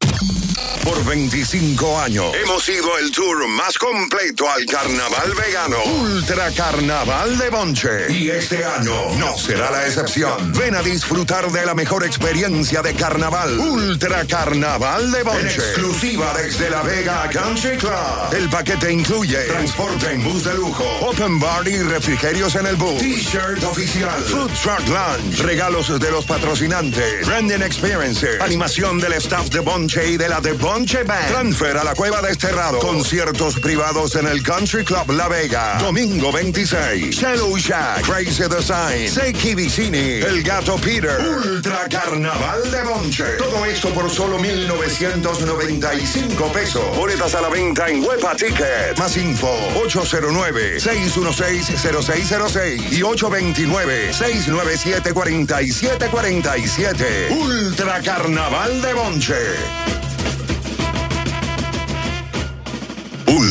Por 25 años hemos sido el tour más completo al carnaval vegano. Ultra Carnaval de Bonche. Y este año no será la excepción. Ven a disfrutar de la mejor experiencia de carnaval. Ultra Carnaval de Bonche. En exclusiva desde La Vega Country Club. El paquete incluye transporte en bus de lujo, open bar y refrigerios en el bus, t-shirt oficial, food truck lunch, regalos de los patrocinantes, branding experiences, animación del staff de Bonche y de la de Bonche Band. Transfer a la Cueva Desterrado. Conciertos privados en el Country Club La Vega. Domingo 26. Cello Shack. Crazy Design. Seiki Vicini. El Gato Peter. Ultra Carnaval de Bonche. Todo esto por solo 1,995 pesos. Boletas a la venta en Huepa Ticket. Más info 809-616-0606 y 829-697-4747. Ultra Carnaval de Bonche.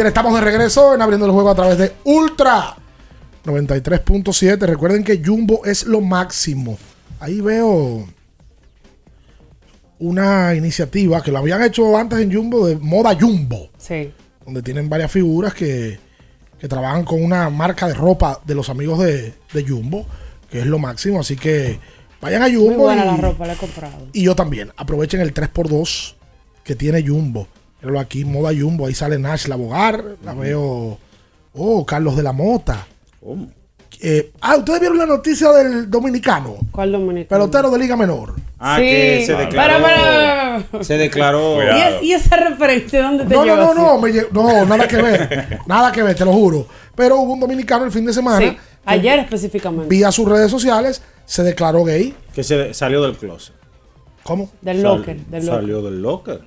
Bien, estamos de regreso en abriendo el juego a través de Ultra 93.7. Recuerden que Jumbo es lo máximo. Ahí veo una iniciativa que lo habían hecho antes en Jumbo de moda Jumbo. Sí. Donde tienen varias figuras que, que trabajan con una marca de ropa de los amigos de, de Jumbo, que es lo máximo. Así que vayan a Jumbo. Muy buena y- la ropa, la he comprado. y yo también. Aprovechen el 3x2 que tiene Jumbo. Míralo aquí, moda Jumbo. Ahí sale Nash Labogar. La veo. Oh, Carlos de la Mota. Eh, ah, ¿ustedes vieron la noticia del dominicano? ¿Cuál dominicano? Pelotero de Liga Menor. Ah, Sí. que se declaró. para, para. Se declaró. ¿Y, y esa referencia dónde te No, no, no, no, me lle- no, nada que ver. nada que ver, te lo juro. Pero hubo un dominicano el fin de semana. Sí, ayer específicamente. Vía sus redes sociales, se declaró gay. Que se salió del closet. ¿Cómo? Del Sal- locker, del locker. Salió del locker.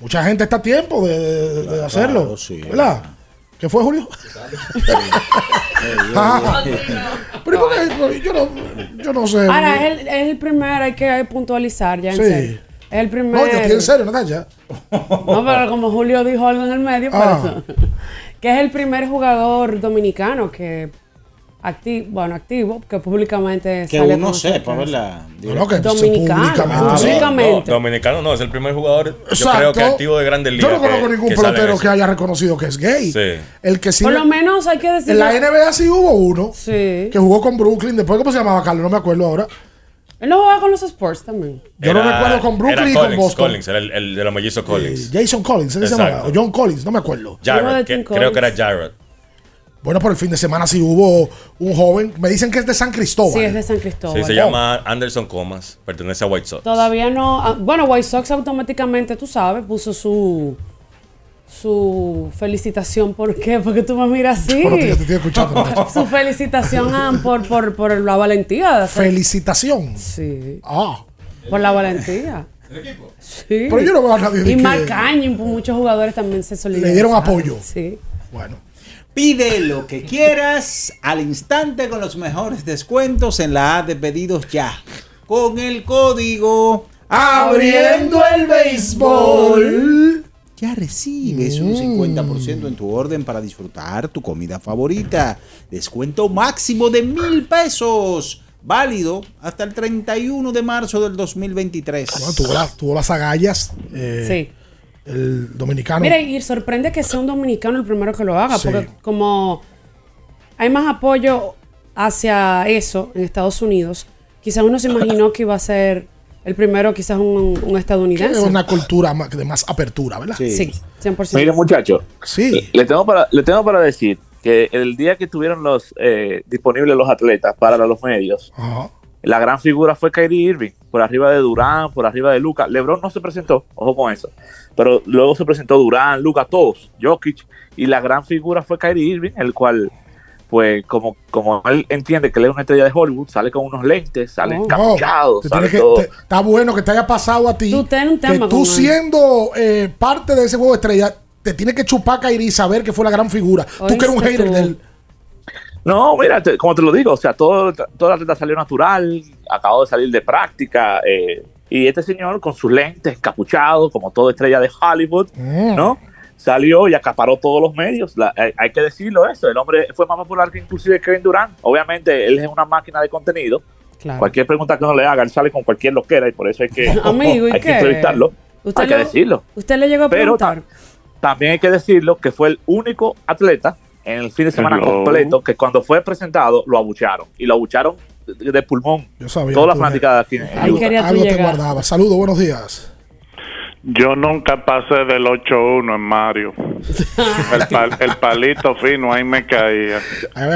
Mucha gente está a tiempo de, de- de hacerlo. sí. ¿Verdad? ¿Qué fue, Julio? Pero ¿y por qué? yo no, yo no sé. Ahora, es el, es el primer, hay que puntualizar ya en Sí. serio. Es el primer. No, yo estoy en serio, Natalia. No, pero como Julio dijo algo en el medio, por Ah. eso. que es el primer jugador dominicano que activo, bueno, activo, que públicamente Que sale uno sepa. ¿verdad? No, que Dominicano, públicamente. No, dominicano no, es el primer jugador, yo creo que activo de grandes ligas. Yo no conozco ningún que pelotero que haya reconocido que es gay. Sí. El que sí. Por lo menos hay que decir. En la NBA sí hubo uno Sí. que jugó con Brooklyn. Después, ¿cómo se llamaba Carlos? No me acuerdo ahora. Él no jugaba con los Sports también. Yo no Era- recuerdo con Brooklyn era y con Collins, Boston. Collins, era el, el de los mellizos Collins. Jason Collins, ¿ese se Exacto. llamaba? O John Collins, no me acuerdo. Jarrett, que- creo que era Jarrett. Bueno, por el fin de semana sí hubo un joven. Me dicen que es de San Cristóbal. Sí, es de San Cristóbal. Sí, se llama Anderson Comas, pertenece a White Sox. Todavía no. ah, Bueno, White Sox automáticamente, tú sabes, puso su su felicitación. ¿Por qué? Porque tú me miras así. Bueno, tío, te estoy escuchando. su felicitación ah, por, por, por la valentía de hacer. Felicitación. Sí. Ah. Por la valentía. Sí. Pero yo no veo a nadie de Y que- pues muchos jugadores también se solidarizaron. dieron apoyo. Sí. Bueno. Pide lo que quieras al instante con los mejores descuentos en la app de pedidos ya. Con el código Abriendo el béisbol. Ya recibes un 50% en tu orden para disfrutar tu comida favorita. Descuento máximo de mil pesos. Válido hasta el 31 de marzo del 2023. Bueno, tuvo, la- tuvo las agallas. eh, Sí. El dominicano. Mira, y sorprende que sea un dominicano el primero que lo haga, Sí. porque como hay más apoyo hacia eso en Estados Unidos, quizás uno se imaginó que iba a ser el primero, quizás un, un es estadounidense. una cultura más- de más apertura, ¿verdad? Sí, 100%. Mire, muchachos. Sí. Le tengo para, le tengo para decir que el día que tuvieron los eh, disponibles los atletas para los medios, Ajá. la gran figura fue Kyrie Irving, por arriba de Durán, por arriba de Luca. LeBron no se presentó, ojo con eso. Pero luego se presentó Durán, Luca, todos, Jokic, y la gran figura fue Kyrie Irving, el cual, pues, como, como él entiende que él es una estrella de Hollywood, sale con unos lentes, sale No, encapuchado, sale que- todo. te- está bueno que te haya pasado a ti. Tú ten un que tú siendo eh, parte de ese juego de estrella, te tiene que chupar Kairi y saber que fue la gran figura. tú que eres un hater tú. del. No, mira, te- como te lo digo, o sea, todo, todo el atleta salió natural, acabó de salir de práctica, eh, y este señor con sus lentes, encapuchado, como toda estrella de Hollywood, Mm. ¿no? Salió y acaparó todos los medios. La- hay, hay que decirlo eso, el hombre fue más popular que inclusive Kevin Durant. Obviamente, él es una máquina de contenido. Claro. Cualquier pregunta que uno le haga, él sale con cualquier loquera y por eso hay que, Amigo, ¿y hay que qué? entrevistarlo. ¿Usted Hay que lo- decirlo. Usted le llegó a Pero preguntar. También hay que decirlo que fue el único atleta en el fin de semana Hello. completo que cuando fue presentado lo abucharon. Y lo abucharon de, pulmón. Yo sabía. Todas las tú- fanáticas aquí en algo, te guardaba. Saludos, buenos días. Yo nunca pasé del 8-1 en Mario. El, pal- el palito fino ahí me caía.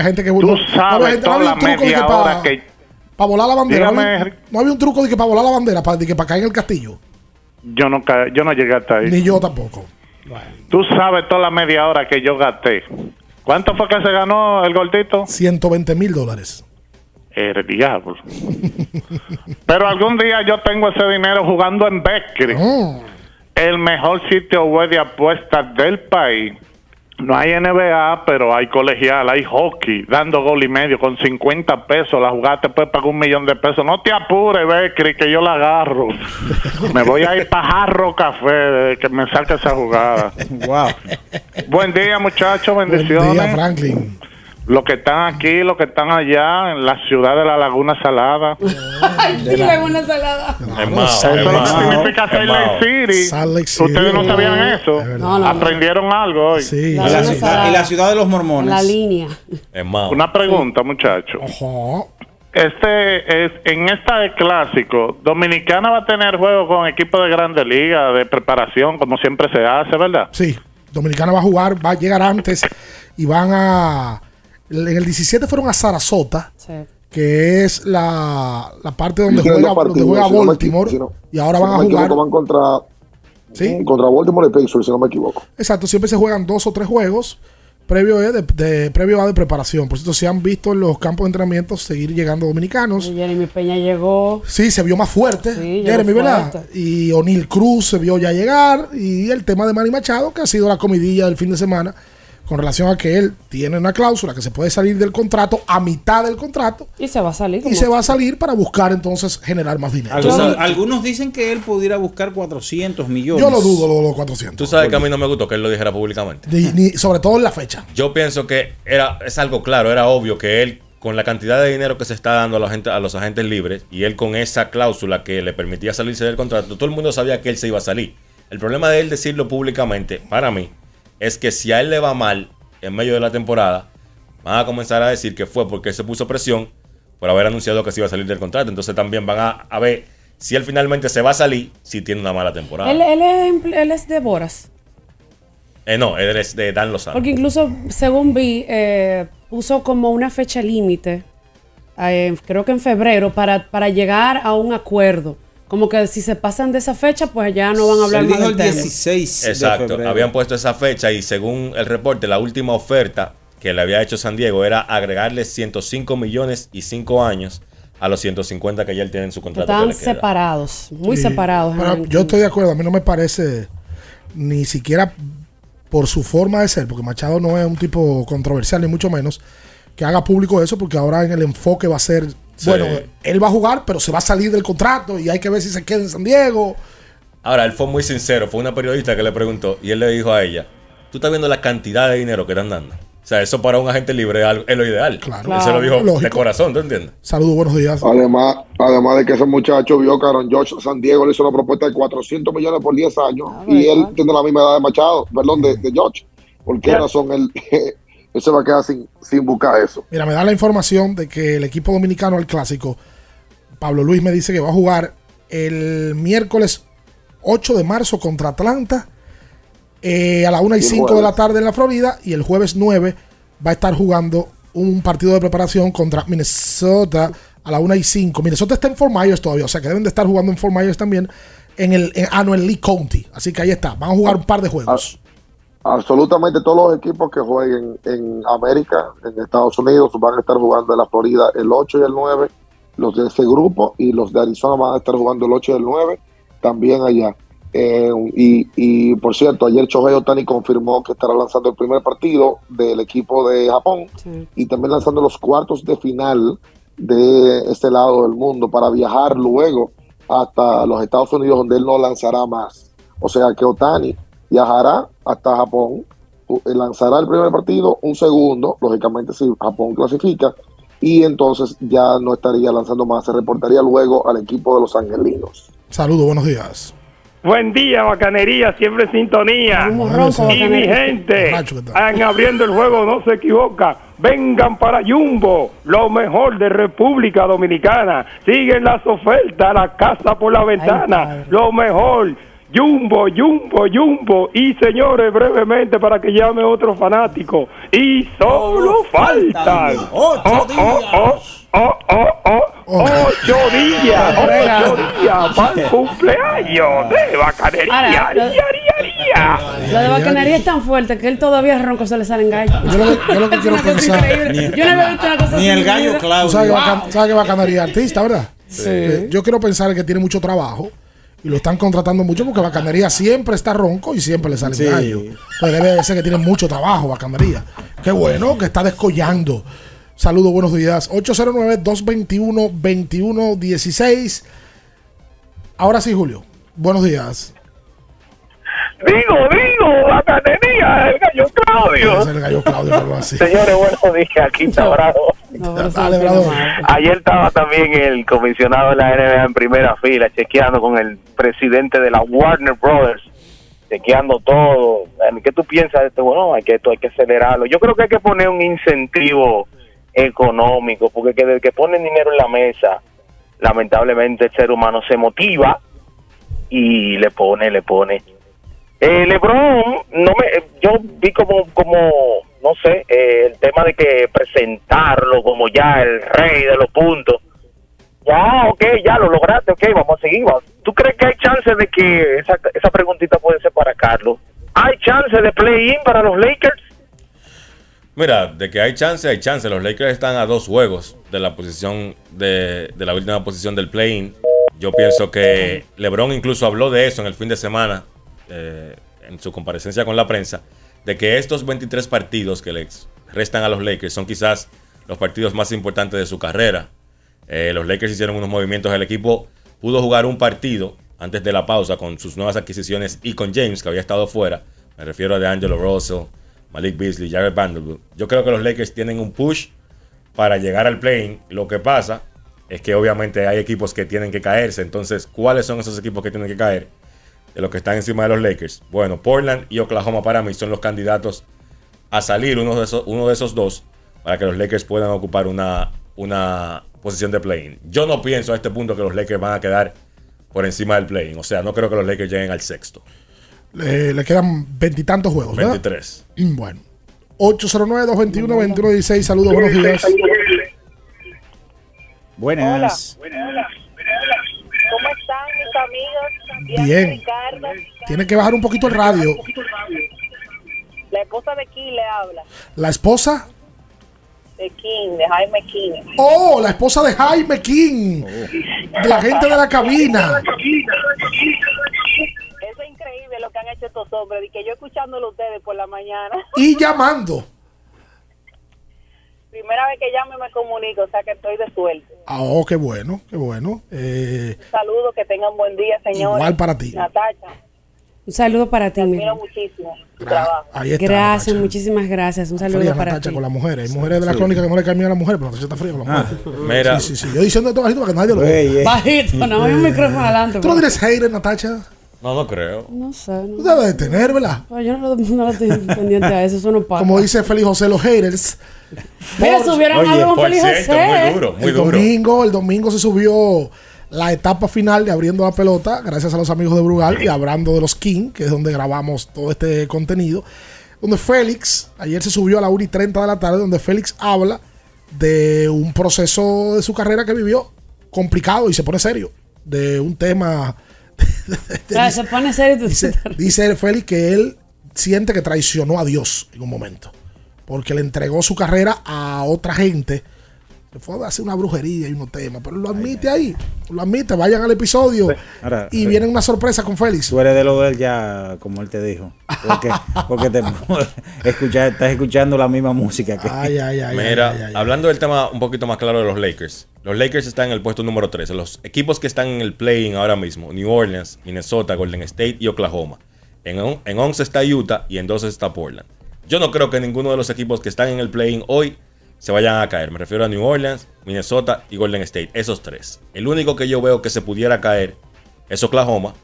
Gente que Tú sabes no toda la media hora que... Para volar la bandera. No había, no había un truco de que para volar la bandera, para, de que para caer en el castillo. Yo no, ca- yo no llegué hasta ahí. Ni yo tampoco. Tú sabes toda la media hora que yo gasté. ¿Cuánto fue que se ganó el gordito? 120 mil dólares. El diablo. Pero algún día yo tengo ese dinero jugando en Beckery. El mejor sitio web de apuestas del país. No hay NBA, pero hay colegial, hay hockey, dando gol y medio con 50 pesos. La jugada te puede pagar un millón de pesos. No te apures, Beckery, que yo la agarro. Me voy a ir para Jarro Café, de que me saque esa jugada. Wow. Buen día, muchachos, Buen bendiciones. día, Franklin. Los que están aquí, los que están allá, en la ciudad de la Laguna Salada. Ay, sí, le hago una salada. Eso no significa Salt Lake City. Salt Lake City. Ustedes no sabían eso. No, no, Aprendieron algo hoy. Sí. Y la, ciudad, y la ciudad de los mormones. La línea. Una pregunta, muchachos. Este es en esta de clásico, Dominicana va a tener juego con equipo de Grandes Ligas de preparación, como siempre se hace, ¿verdad? Sí. Dominicana va a jugar, va a llegar antes y van a. En el 17 fueron a Sarasota, que es la, la parte donde juega, dos donde partidos, juega si no me Baltimore. y ahora si van no a jugar. equivoco, van contra, Sí. contra Baltimore y Pacers, si no me equivoco. Exacto, siempre se juegan dos o tres juegos previo de, de- previo a de preparación. Por cierto, se han visto en los campos de entrenamiento seguir llegando dominicanos. Y Jeremy Peña llegó. Sí, se vio más fuerte. Sí, Jeremy, ¿verdad? Y O'Neill Cruz se vio ya llegar. Y el tema de Manny Machado, que ha sido la comidilla del fin de semana. Con relación a que él tiene una cláusula que se puede salir del contrato a mitad del contrato Y se va a salir. y se va a salir para buscar entonces generar más dinero. Algunos, algunos dicen que él pudiera buscar 400 millones. Yo lo dudo, lo de los 400. Tú sabes que a mí no me gustó que él lo dijera públicamente. Ni- ni- sobre todo en la fecha. Yo pienso que era, es algo claro, era obvio que él, con la cantidad de dinero que se está dando a, la gente, a los agentes libres, y él con esa cláusula que le permitía salirse del contrato, todo el mundo sabía que él se iba a salir. El problema de él decirlo públicamente, para mí, es que si a él le va mal en medio de la temporada, van a comenzar a decir que fue porque él se puso presión por haber anunciado que se iba a salir del contrato. Entonces también van a, a ver si él finalmente se va a salir si tiene una mala temporada. Él, él es, él es de Boras. Eh, no, él es de Dan Lozano. Porque incluso, según vi, eh, puso como una fecha límite, eh, creo que en febrero, para, para llegar a un acuerdo. Como que si se pasan de esa fecha, pues ya no van a hablar Él más dijo del el tema. 16 Exacto, de febrero. habían puesto esa fecha y según el reporte, la última oferta que le había hecho San Diego era agregarle 105 millones y 5 años a los 150 que ya él tiene en su contrato. queda. separados, muy Sí. separados. Pero en- yo estoy de acuerdo, a mí no me parece ni siquiera por su forma de ser, porque Machado no es un tipo controversial, ni mucho menos, que haga público eso, porque ahora en el enfoque va a ser, Sí. bueno, él va a jugar, pero se va a salir del contrato y hay que ver si se queda en San Diego. Ahora, él fue muy sincero, fue una periodista que le preguntó y él le dijo a ella, tú estás viendo la cantidad de dinero que están dando. O sea, eso para un agente libre es lo ideal. Claro. Él se lo dijo de corazón, ¿tú entiendes? Saludos, buenos días. Además, además de que ese muchacho vio que Aaron George San Diego le hizo una propuesta de 400 millones por 10 años y él tiene la misma edad de Machado, perdón, de, de George. ¿Por qué razón él, él se va a quedar sin, sin buscar eso? Mira, me da la información de que el equipo dominicano al clásico, Pablo Luis me dice que va a jugar el miércoles 8 de marzo contra Atlanta eh, a las 1 y Y el 5 de la tarde en la Florida y el jueves 9 va a estar jugando un partido de preparación contra Minnesota a las 1 y 5. Minnesota está en Fort Myers todavía, o sea que deben de estar jugando en Fort Myers también en el en, ah, no, en Lee County. Así que ahí está, van a jugar un par de juegos. Absolutamente todos los equipos que jueguen en América, en Estados Unidos, van a estar jugando en la Florida el 8 y el 9, los de ese grupo, y los de Arizona van a estar jugando el 8 y el 9, también allá. Eh, y, y, por cierto, ayer Shohei Otani confirmó que estará lanzando el primer partido del equipo de Japón y también lanzando los cuartos de final de este lado del mundo para viajar luego hasta los Estados Unidos donde él no lanzará más. O sea que Otani viajará hasta Japón, eh, lanzará el primer partido, un segundo, lógicamente si Japón clasifica, y entonces ya no estaría lanzando más, se reportaría luego al equipo de los angelinos. Saludos, buenos días. Buen día, bacanería, siempre en sintonía. ronco, y mi gente, en abriendo el juego no se equivoca. Vengan para Jumbo, lo mejor de República Dominicana. Siguen las ofertas, la casa por la ventana, lo mejor. Jumbo, Jumbo, Jumbo. Y señores, brevemente para que llame otro fanático. Y solo faltan oh, oh, oh, oh, oh, oh, ocho días, ocho días para el cumpleaños de bacanería. Ahora, lo- de bacanería es tan fuerte que él todavía ronco se le salen gallos. Yo lo yo lo que quiero pensar. Yo no había visto una cosa en mi vida. Tú sabes que, Bacan- sabes que Bacanería es artista, ¿verdad? Sí. Eh, Yo quiero pensar que tiene mucho trabajo y lo están contratando mucho porque Bacanería siempre está ronco y siempre le sale Sí. gallo. Pues debe de ser que tiene mucho trabajo Bacanería. Qué bueno que está descollando. Saludos, buenos días. 809-221-2116. Ahora sí, Julio. Buenos días. Digo, digo, bacanería, el gallo Claudio. Es el gallo Claudio, algo así. Señores, buenos días, aquí está Bravo. Dale, Bravo. Ayer estaba también el comisionado de la NBA en primera fila, chequeando con el presidente de la Warner Brothers, chequeando todo. ¿Qué tú piensas de esto? Bueno, hay que, esto hay que acelerarlo. Yo creo que hay que poner un incentivo económico, porque que desde que ponen dinero en la mesa, lamentablemente el ser humano se motiva y le pone, le pone. Eh, LeBron, no me, yo vi como, como, no sé, eh, el tema de que presentarlo como ya el rey de los puntos. Ya, ok, ya lo lograste, ok, vamos a seguir. vamos. ¿Tú crees que hay chance de que esa, esa preguntita puede ser para Carlos? ¿Hay chance de play-in para los Lakers? Mira, de que hay chance, hay chance. Los Lakers están a dos juegos de la posición de, de la última posición del play-in. Yo pienso que LeBron incluso habló de eso en el fin de semana, eh, en su comparecencia con la prensa, de que estos 23 partidos que les restan a los Lakers son quizás los partidos más importantes de su carrera. Eh, los Lakers hicieron unos movimientos, el equipo pudo jugar un partido antes de la pausa con sus nuevas adquisiciones y con James, que había estado fuera. Me refiero a DeAngelo Russell, Malik Beasley, Jared Vanderbilt. Yo creo que los Lakers tienen un push para llegar al play Lo que pasa es que obviamente hay equipos que tienen que caerse. Entonces, ¿cuáles son esos equipos que tienen que caer? De los que están encima de los Lakers. Bueno, Portland y Oklahoma para mí son los candidatos a salir, uno de esos, uno de esos dos, para que los Lakers puedan ocupar una, una posición de play-in. Yo no pienso a este punto que los Lakers van a quedar por encima del play-in. O sea, no creo que los Lakers lleguen al sexto. Le, le quedan veintitantos juegos, ¿verdad? 23. Bueno. 809-221-2116. Saludos, buenos días. Buenas. ¿Cómo están mis amigos? Bien. Tiene que bajar un poquito el radio. La esposa de King le habla. La esposa. De King, de Jaime King. Oh, la esposa de Jaime King. De la gente de la cabina. Eso es increíble lo que han hecho estos hombres. Y que yo escuchándolo a ustedes por la mañana. Y llamando. Primera vez que llamo y me comunico, o sea que estoy de suerte. Ah, oh, qué bueno, qué bueno. Eh, Saludos, que tengan buen día, señores. Igual para ti. Natacha, Un saludo para ti, te admiro muchísimo tu trabajo. ahí está. Gracias, Natacha. muchísimas gracias. Un saludo Fría para Natacha ti. con las mujeres. Hay mujeres de la Sí. crónica que no le cambian a la mujer, pero Natacha está fría con las Ah. mujeres. Mira. Sí, sí, sí. Yo diciendo esto bajito para que nadie lo vea. Ey. Bajito, no hay un micrófono adelante. ¿Tú no pues. tienes hater, Natacha? No, no creo. No sé. No. Tú debes de tener, ¿verdad? Pues yo no, lo- no lo estoy pendiente a eso, eso no pasa. Como dice Félix José, los haters. Mira, subieron Oye, algo con Félix cierto, José. muy duro, el domingo, el domingo se subió la etapa final de abriendo la pelota, gracias a los amigos de Brugal y hablando de los King, que es donde grabamos todo este contenido. Donde Félix, ayer se subió a la 1 y 30 de la tarde, donde Félix habla de un proceso de su carrera que vivió complicado y se pone serio. De un tema. Claro, se pone serio. Dice, dice Félix que él siente que traicionó a Dios en un momento. Porque le entregó su carrera a otra gente. Se fue a hacer una brujería y unos temas. Pero lo admite ahí. Lo admite. Vayan al episodio. Ahora, y eh, viene una sorpresa con Félix. Tú eres de lo de él ya, como él te dijo. Porque, porque te, escuchar, estás escuchando la misma música que. Ay, ay, ay. Mira, hablando del tema un poquito más claro de los Lakers. Los Lakers están en el puesto número 13. Los equipos que están en el play-in ahora mismo, New Orleans, Minnesota, Golden State y Oklahoma. En, on- en 11 está Utah y en 12 está Portland. Yo no creo que ninguno de los equipos que están en el play-in hoy se vayan a caer. Me refiero a New Orleans, Minnesota y Golden State. Esos tres. El único que yo veo que se pudiera caer es Oklahoma.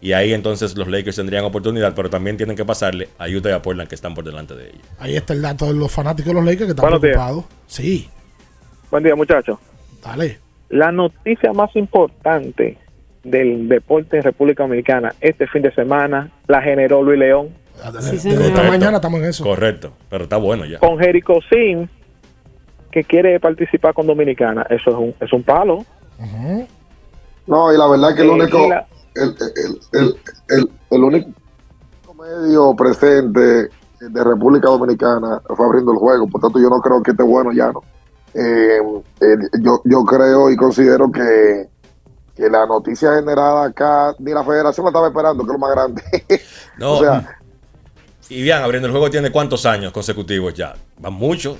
Y ahí entonces los Lakers tendrían oportunidad, pero también tienen que pasarle a Utah y a Portland que están por delante de ellos. Ahí está el dato de los fanáticos de los Lakers que están Buenos días. preocupados. Sí, Buen día, muchachos. dale. La noticia más importante del deporte en República Dominicana este fin de semana la generó Luis León Desde esta mañana estamos en eso. Correcto, pero está bueno ya. con Jerico Sim que quiere participar con Dominicana. Eso es un, es un palo. No, y la verdad que el Eh, único, la- el, el- el- el- el único medio presente de República Dominicana fue abriendo el juego, por tanto yo no creo que esté bueno ya, ¿no? Eh, eh, yo, yo creo y considero que, que la noticia generada acá, ni la federación la estaba esperando, que es lo más grande. No, o sea, y bien, abriendo el juego tiene cuántos años consecutivos ya. Van muchos.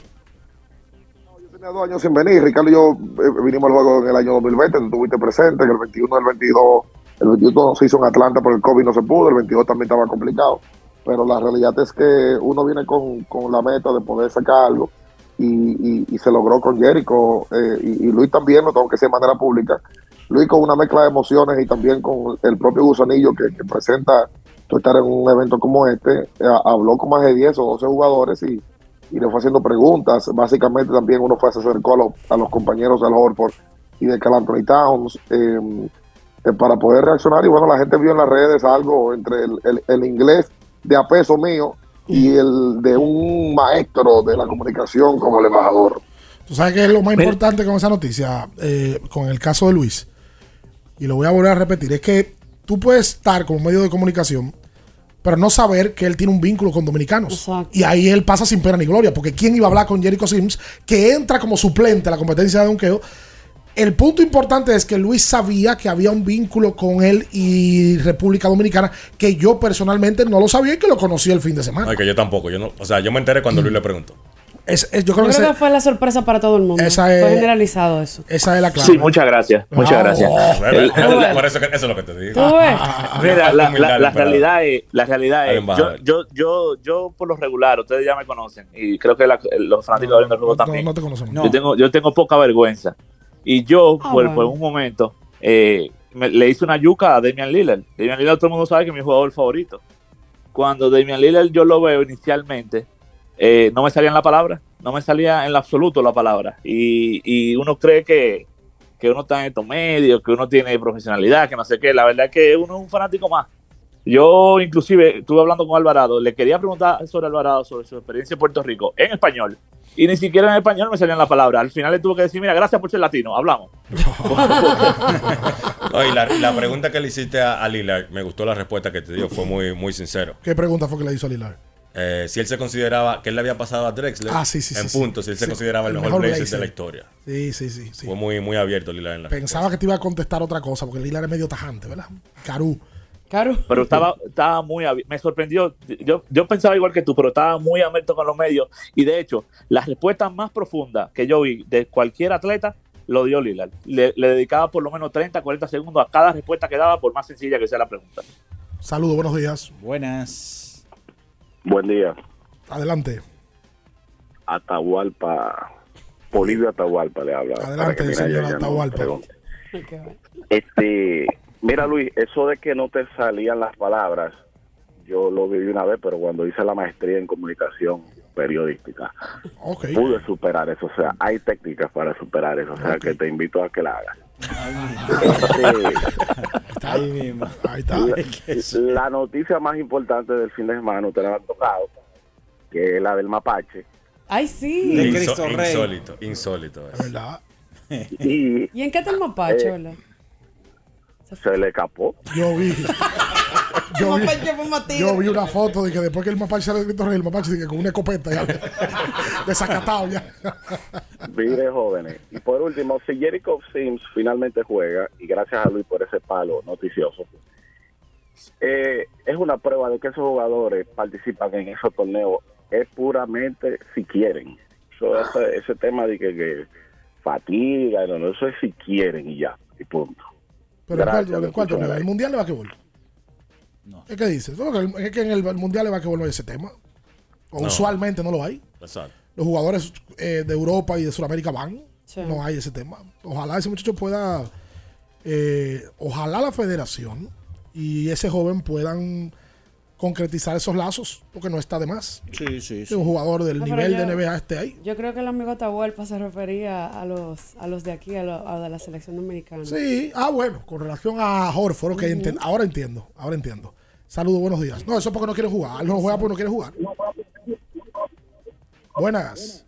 Tenía dos años sin venir. Ricardo y yo eh, vinimos al juego en el año 2020, tú estuviste presente, que el 21 del 22, el 21 se hizo en Atlanta por el COVID, no se pudo, el 22 también estaba complicado. Pero la realidad es que uno viene con, con la meta de poder sacar algo y, y- y se logró con Jericho eh, y, y Luis también, lo tengo que decir de manera pública. Luis con una mezcla de emociones y también con el propio gusanillo que, que presenta estar en un evento como este, eh, habló con más de 10 o 12 jugadores y, y le fue haciendo preguntas. Básicamente también uno fue, se acercó a, los- a los compañeros del Horford y de Cal Anthony Towns eh, eh, para poder reaccionar. Y bueno, la gente vio en las redes algo entre el, el- el inglés de a peso mío y el de un maestro de la comunicación como el embajador. ¿Tú sabes qué es lo más importante con esa noticia? Eh, con el caso de Luis. Y lo voy a volver a repetir. Es que tú puedes estar como medio de comunicación, pero no saber que él tiene un vínculo con dominicanos. Y ahí él pasa sin pena ni gloria. Porque ¿quién iba a hablar con Jericho Sims, que entra como suplente a la competencia de donqueo? El punto importante es que Luis sabía que había un vínculo con él y República Dominicana que yo personalmente no lo sabía y que lo conocí el fin de semana. Ay, que yo tampoco. Yo no, o sea, yo me enteré cuando Luis le preguntó. Es- es- Yo yo creo que, creo ese- que fue la sorpresa para todo el mundo. Esa Fue es- generalizado eso. esa es la clave. Sí, muchas gracias. Muchas Ah, gracias. oh, El- Por- por eso, que- eso es lo que te digo. ¿Tú ves? Mira, la, la- la realidad es, la realidad Al es, yo, yo, yo, yo por lo regular, ustedes ya me conocen y creo que la- los fanáticos de Abriendo el Juego no, también. no te conocemos. Yo tengo, yo tengo poca vergüenza y yo Ah, por, bueno. por un momento eh, me- le hice una yuca a Damian Lillard. Damian Lillard todo el mundo sabe que es mi jugador favorito. Cuando Damian Lillard yo lo veo inicialmente, eh, no me salían la palabra, no me salía en lo absoluto la palabra y, y uno cree que que uno está en estos medios, que uno tiene profesionalidad, que no sé qué. La verdad es que uno es un fanático más. Yo inclusive estuve hablando con Alvarado, le quería preguntar sobre Alvarado, sobre su experiencia en Puerto Rico, en español. Y ni siquiera en español me salían las palabras. Al final le tuve que decir, mira, gracias por ser latino, hablamos. No, y la, pregunta que le hiciste a, a Lillard, me gustó la respuesta que te dio, fue muy, muy sincero. ¿Qué pregunta fue que le hizo a Lilar? Eh, si él se consideraba que él le había pasado a Drexler Ah, sí, sí, en sí, puntos, si él se sí. consideraba el, El mejor, mejor Blazer, Blazer. de la historia. Sí, sí, sí. sí. Fue muy, muy abierto Lillard en la Pensaba que te iba a contestar otra cosa porque Lilar es medio tajante, ¿verdad? Carú. Claro. Pero estaba, estaba muy, me sorprendió. Yo, yo pensaba igual que tú, pero estaba muy abierto con los medios. Y de hecho, la respuesta más profunda que yo vi de cualquier atleta lo dio Lillard. Le, le dedicaba por lo menos 30, 40 segundos a cada respuesta que daba, por más sencilla que sea la pregunta. Saludos, buenos días. Buenas. Buen día. Adelante. Atahualpa. Polivio Atahualpa le habla. Adelante, señor no Atahualpa. Este, mira Luis, eso de que no te salían las palabras, yo lo viví una vez, pero cuando hice la maestría en comunicación periodística, pude superar eso. O sea, hay técnicas para superar eso. O sea, que te invito a que la hagas. Ahí mismo. Ahí está. la, la noticia más importante del fin de semana, ustedes la han tocado, que es la del mapache. Ay, sí. De Inso- Cristo Rey. insólito, insólito. eso. ¿Verdad? Y ¿Y en qué está el mapache, Eh, se le escapó. Yo vi. Yo vi, yo una foto de que después que el mapache sale de Cristo Rey, el mapache dice que con una escopeta ya desacatado ya. Mire, jóvenes. Y por último, si Jericho Sims finalmente juega, y gracias a Luis por ese palo noticioso, eh, es una prueba de que esos jugadores participan en esos torneos es puramente si quieren. So, ese, ese tema de que, que fatiga, no, no, eso es si quieren y ya, y punto. Pero ¿en cuál, Gracias, cuál el ¿El mundial de basquetbol? ¿Es que dices? No, que el- Es que en el mundial de basquetbol no hay ese tema. O No. usualmente no lo hay. Exacto. Los jugadores eh, de Europa y de Sudamérica van. Sí. No hay ese tema. Ojalá ese muchacho pueda. eh, ojalá la federación y ese joven puedan concretizar esos lazos, porque no está de más. Sí, sí, un jugador del No, nivel yo- de NBA esté ahí. Yo creo que el amigo Atahualpa se refería a los, a los de aquí, a, lo- a de la selección dominicana. Sí, ah, bueno, con relación a Horford, ahora entiendo, ahora entiendo. Saludos, buenos días. No, eso es porque no quiere jugar. No juega porque no quiere jugar. Buenas.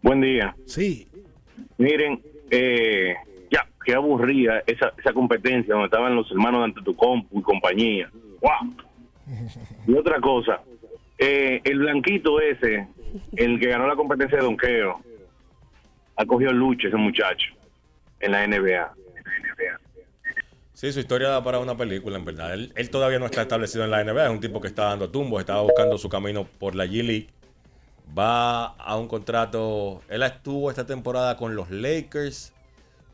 Buen día. Sí. Miren, eh, ya, qué aburrida esa, esa competencia donde estaban los hermanos de Antetokounmpo y compañía. ¡Wow! Y otra cosa, eh, el blanquito ese, el que ganó la competencia de donqueo, ha cogido lucha ese muchacho en la NBA. Sí, su historia da para una película, en verdad. Él, él todavía no está establecido en la NBA, es un tipo que está dando tumbos, estaba buscando su camino por la G-League. Va a un contrato. Él estuvo esta temporada con los Lakers.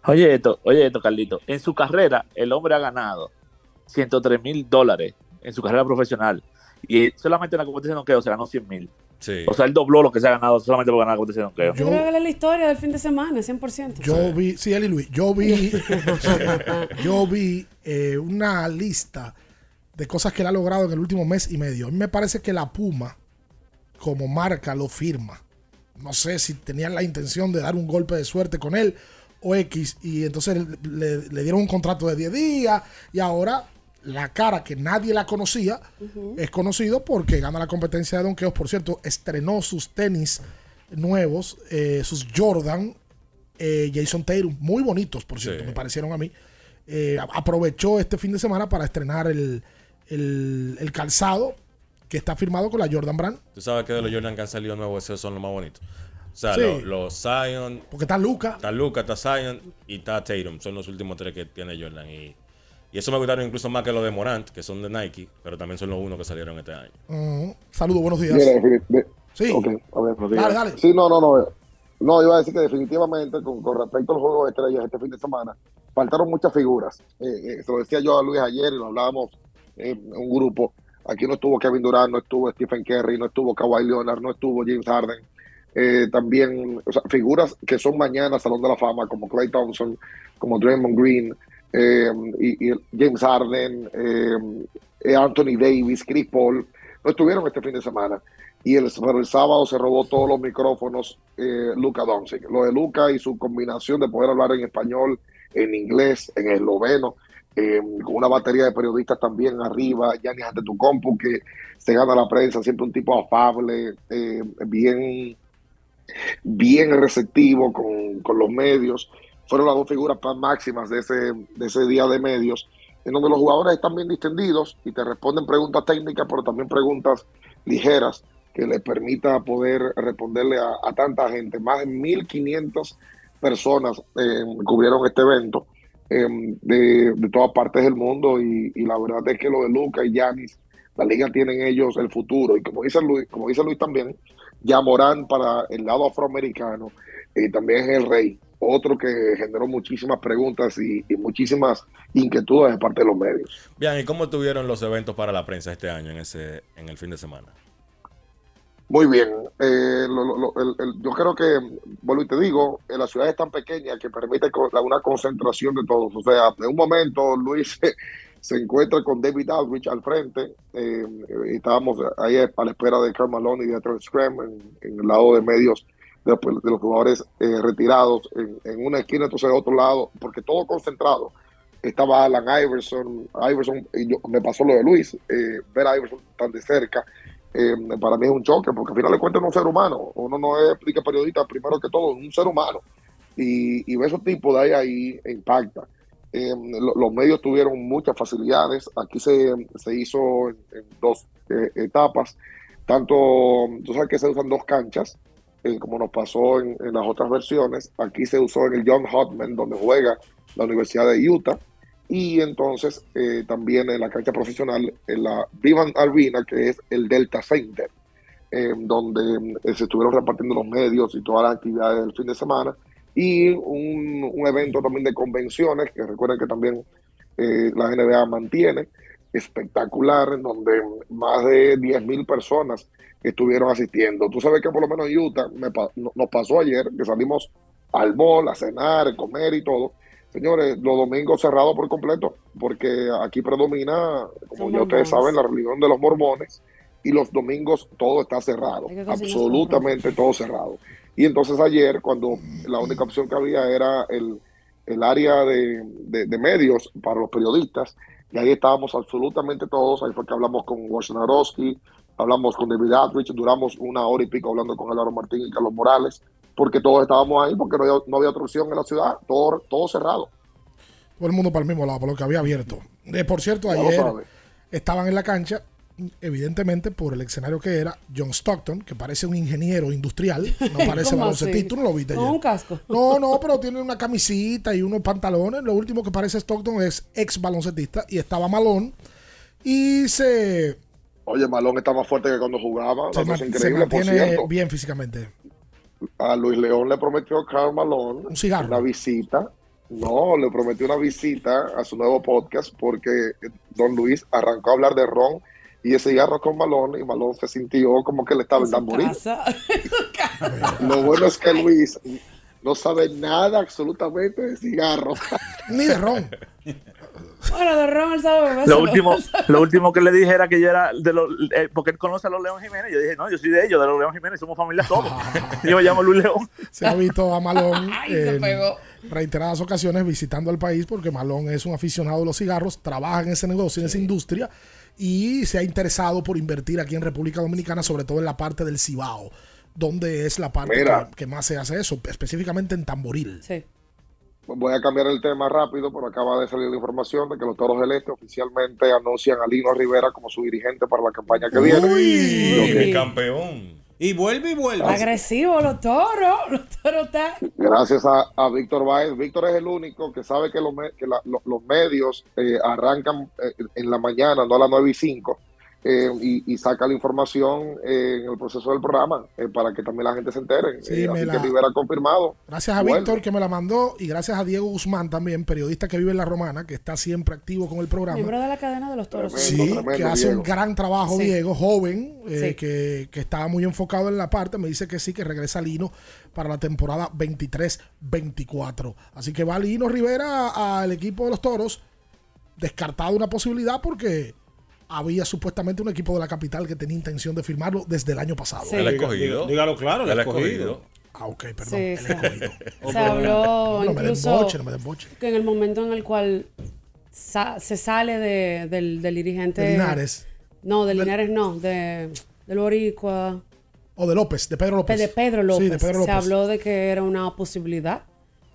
Oye esto, oye esto, Carlito. En su carrera, el hombre ha ganado 103 mil dólares en su carrera profesional. Y solamente en la competencia de noqueo se ganó 100 mil. Sí. O sea, él dobló lo que se ha ganado solamente por ganar la competencia de noqueo. Yo creo que es la historia del fin de semana, 100%. Yo vi, sí, él y Luis, yo vi, yo vi eh, una lista de cosas que él ha logrado en el último mes y medio. A mí me parece que la Puma, como marca, lo firma. No sé si tenían la intención de dar un golpe de suerte con él o X, y entonces le, le dieron un contrato de 10 días y ahora la cara que nadie la conocía es conocido porque gana la competencia de donkeos. Por cierto, estrenó sus tenis nuevos, eh, sus Jordan, eh, Jason Tatum, muy bonitos, por cierto, Sí. me parecieron a mí. Eh, aprovechó este fin de semana para estrenar el, el- el calzado que está firmado con la Jordan Brand. Tú sabes que de los Jordan que han salido nuevos, esos son los más bonitos. O sea, Sí. los, los Zion. Porque está Luca. Está Luca, está Zion y está Tatum. Son los últimos tres que tiene Jordan. Y, y eso me gustaron incluso más que los de Morant, que son de Nike, pero también son los unos que salieron este año. Saludos, buenos días. Mira, defini- de- Sí. Dale, dale. Sí, no, no, no. No, iba a decir que definitivamente con, con respecto al juego de estrellas este fin de semana, faltaron muchas figuras. Eh, eh, se lo decía yo a Luis ayer y lo hablábamos en un grupo. Aquí no estuvo Kevin Durant, no estuvo Stephen Curry, no estuvo Kawhi Leonard, no estuvo James Harden. Eh, también o sea, figuras que son mañana Salón de la Fama, como Clay Thompson, como Draymond Green, eh, y, y James Harden, eh, eh, Anthony Davis, Chris Paul, no estuvieron este fin de semana. Y el, el sábado se robó todos los micrófonos eh, Luca Doncic. Lo de Luca y su combinación de poder hablar en español, en inglés, en esloveno, eh, con una batería de periodistas también arriba, Giannis Antetokounmpo que se gana la prensa, siempre un tipo afable, bien, bien receptivo con, con los medios. Fueron las dos figuras máximas de ese, de ese día de medios, en donde los jugadores están bien distendidos y te responden preguntas técnicas, pero también preguntas ligeras que les permita poder responderle a, tanta gente. Más de 1.500 personas eh, cubrieron este evento de, de todas partes del mundo y, y la verdad es que lo de Luca y Yanis, la liga tienen ellos el futuro y como dice Luis, como dice Luis también, ya Morán para el lado afroamericano eh, también es el rey, otro que generó muchísimas preguntas y, y muchísimas inquietudes de parte de los medios. Bien, ¿y cómo tuvieron los eventos para la prensa este año en ese en el fin de semana? Muy bien. Eh, lo- lo- lo- el- el- yo creo que, vuelvo y te digo, eh, la ciudad es tan pequeña que permite una concentración de todos. O sea, en un momento Luis se, se encuentra con David Aldrich al frente. eh, estábamos ahí a la espera de Karl Malone y de Trent Scram en, en el lado de medios de, los- de los jugadores eh, retirados en, una esquina, entonces de otro lado, porque todo concentrado. Estaba Alan Iverson, Iverson y yo- me pasó lo de Luis, eh, ver a Iverson tan de cerca eh, para mí es un choque, porque al final de cuentas es un ser humano. Uno no es periodista primero que todo, es un ser humano. Y, y ver esos tipos de ahí, ahí impacta. Eh, lo- los medios tuvieron muchas facilidades. Aquí se, se hizo en, dos etapas. Tanto, tú sabes que se usan dos canchas, eh, como nos pasó en, las otras versiones. Aquí se usó en el John Hotman, donde juega la Universidad de Utah y entonces eh, también en la cancha profesional, en la Vivan Arena, que es el Delta Center, eh, donde se estuvieron repartiendo los medios y todas las actividades del fin de semana, y un, un evento también de convenciones, que recuerden que también eh, la NBA mantiene, espectacular, en donde más de 10.000 personas estuvieron asistiendo. Tú sabes que por lo menos en Utah me nos pasó ayer, que salimos al mall a cenar, a comer y todo, Señores, los domingos cerrados por completo, porque aquí predomina, como Son ya ustedes saben, la religión de los mormones, y los domingos todo está cerrado, absolutamente todo cerrado. Y entonces ayer, cuando la única opción que había era el, el área de, de- de medios para los periodistas, y ahí estábamos absolutamente todos, ahí fue que hablamos con Wojnarowski, hablamos con David Aldrich, duramos una hora y pico hablando con Álvaro Martín y Carlos Morales, porque todos estábamos ahí, porque no había, no había otra opción en la ciudad, todo, todo cerrado. Todo el mundo para el mismo lado, por lo que había abierto. Eh, por cierto, ayer estaban en la cancha, evidentemente por el escenario que era, John Stockton, que parece un ingeniero industrial, no parece ¿Cómo baloncetista. ¿Tú no lo viste ayer? un casco. No, no, pero tiene una camisita y unos pantalones. Lo último que parece Stockton es ex baloncetista y estaba malón. Y se, Oye, Malón está más fuerte que cuando jugaba, se, man- se increíble, por mantiene cierto. bien físicamente. A Luis León le prometió a Carl Malone Un cigarro. una visita. No, le prometió una visita a su nuevo podcast porque Don Luis arrancó a hablar de ron y ese cigarro con Malone y Malone se sintió como que le estaba dando morir. Casa. Lo bueno es que Luis no sabe nada absolutamente de cigarros. Ni de ron. Bueno, de ron él sabe beber, Lo último, lo último que le dije era que yo era de los. eh, porque él conoce a los León Jiménez. Yo dije, no, yo soy de ellos, de los León Jiménez, somos familia todos. yo me llamo Luis León. Se ha visto a Malón Ay, se en pegó. reiteradas ocasiones visitando el país porque Malón es un aficionado de los cigarros, trabaja en ese negocio, en esa industria y se ha interesado por invertir aquí en República Dominicana, sobre todo en la parte del Cibao, donde es la parte que, que más se hace eso, específicamente en Tamboril. Sí. Voy a cambiar el tema rápido, pero acaba de salir la información de que los Toros del Este oficialmente anuncian a Lino Rivera como su dirigente para la campaña que viene. Lo que- El campeón. Y vuelve y vuelve. Agresivo, los toros. Los toros están. Gracias a, a Víctor Baez. Víctor es el único que sabe que, los me- que la- lo- los medios eh, arrancan eh, en la mañana, no a las 9 y 5, eh, y, y saca la información eh, en el proceso del programa eh, para que también la gente se entere. Sí, Eh, me así la- que Rivera confirmado. Gracias a. Víctor que me la mandó y gracias a Diego Guzmán también, periodista que vive en La Romana, que está siempre activo con el programa. Miembro de la cadena de los toros. Sí, que hace un gran trabajo, Sí. Diego, joven, eh, Sí. que, que estaba muy enfocado en la parte. Me dice que sí, que regresa Lino para la temporada 23-24. Así que va Lino Rivera al equipo de los toros, descartado una posibilidad porque había supuestamente un equipo de la capital que tenía intención de firmarlo desde el año pasado. Sí. El escogido. Dígalo claro, el El escogido. escogido. Ah, ok, perdón. Sí, el sí. escogido. Se habló No me incluso desboche, no que en el momento en el cual sa- se sale de- del, del dirigente... De Linares. No, de Linares no, de, del Boricua. O de López, de Pedro López. De Pedro López. Sí, de Pedro Se López. habló de que era una posibilidad.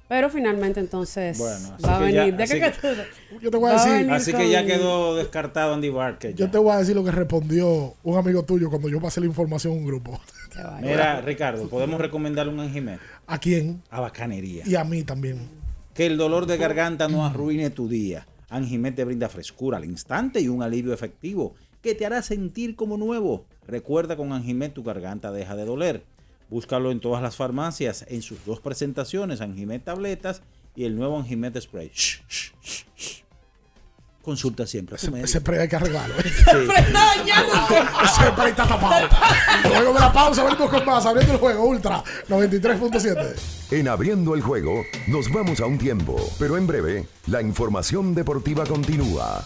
Pero finalmente entonces Bueno, va a ya- venir. ¿De así qué que- que tú- Yo te voy a decir- Así que ya quedó descartado Andy Barker. Yo te voy a decir lo que respondió un amigo tuyo cuando yo pasé la información a un grupo. Mira, Ricardo, podemos recomendarle un Anjimet. ¿A quién? A Bacanería. Y a mí también. Que el dolor de garganta no arruine tu día. Anjimet te brinda frescura al instante y un alivio efectivo que te hará sentir como nuevo. Recuerda con Anjimet tu garganta deja de doler. Búscalo en todas las farmacias en sus dos presentaciones, Anjimet tabletas y el nuevo Anjimet spray. Shh, shh, shh, shh. Consulta siempre Ese, pre hay que arreglarlo. ¿eh? Sí. ese pre está tapado. Luego de la pausa venimos con más, abriendo el juego Ultra 93.7. En Abriendo el Juego nos vamos a un tiempo, pero en breve la información deportiva continúa.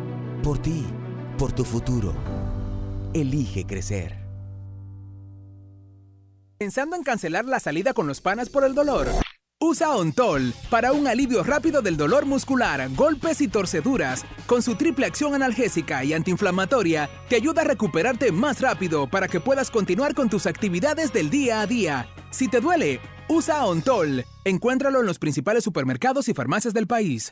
Por ti, por tu futuro. Elige crecer. ¿Pensando en cancelar la salida con los panas por el dolor? Usa Ontol para un alivio rápido del dolor muscular, golpes y torceduras. Con su triple acción analgésica y antiinflamatoria, te ayuda a recuperarte más rápido para que puedas continuar con tus actividades del día a día. Si te duele, usa Ontol. Encuéntralo en los principales supermercados y farmacias del país.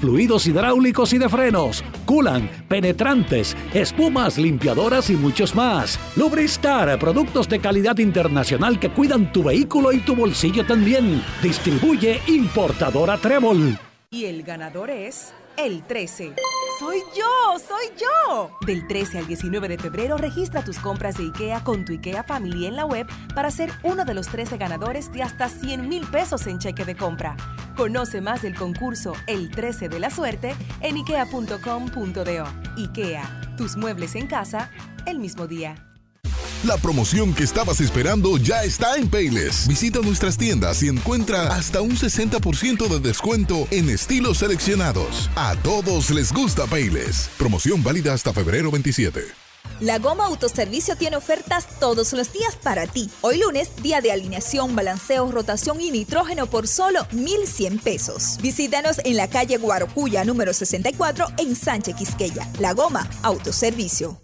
fluidos hidráulicos y de frenos, culan, penetrantes, espumas, limpiadoras y muchos más. Lubristar, productos de calidad internacional que cuidan tu vehículo y tu bolsillo también. Distribuye importadora Trébol. Y el ganador es el 13. Soy yo, soy yo. Del 13 al 19 de febrero registra tus compras de IKEA con tu IKEA Family en la web para ser uno de los 13 ganadores de hasta 100 mil pesos en cheque de compra. Conoce más del concurso El 13 de la suerte en ikea.com.do. IKEA, tus muebles en casa el mismo día. La promoción que estabas esperando ya está en Payless. Visita nuestras tiendas y encuentra hasta un 60% de descuento en estilos seleccionados. A todos les gusta Payless. Promoción válida hasta febrero 27. La Goma Autoservicio tiene ofertas todos los días para ti. Hoy lunes, día de alineación, balanceo, rotación y nitrógeno por solo 1,100 pesos. Visítanos en la calle Guarocuya, número 64, en Sánchez Quisqueya. La Goma Autoservicio.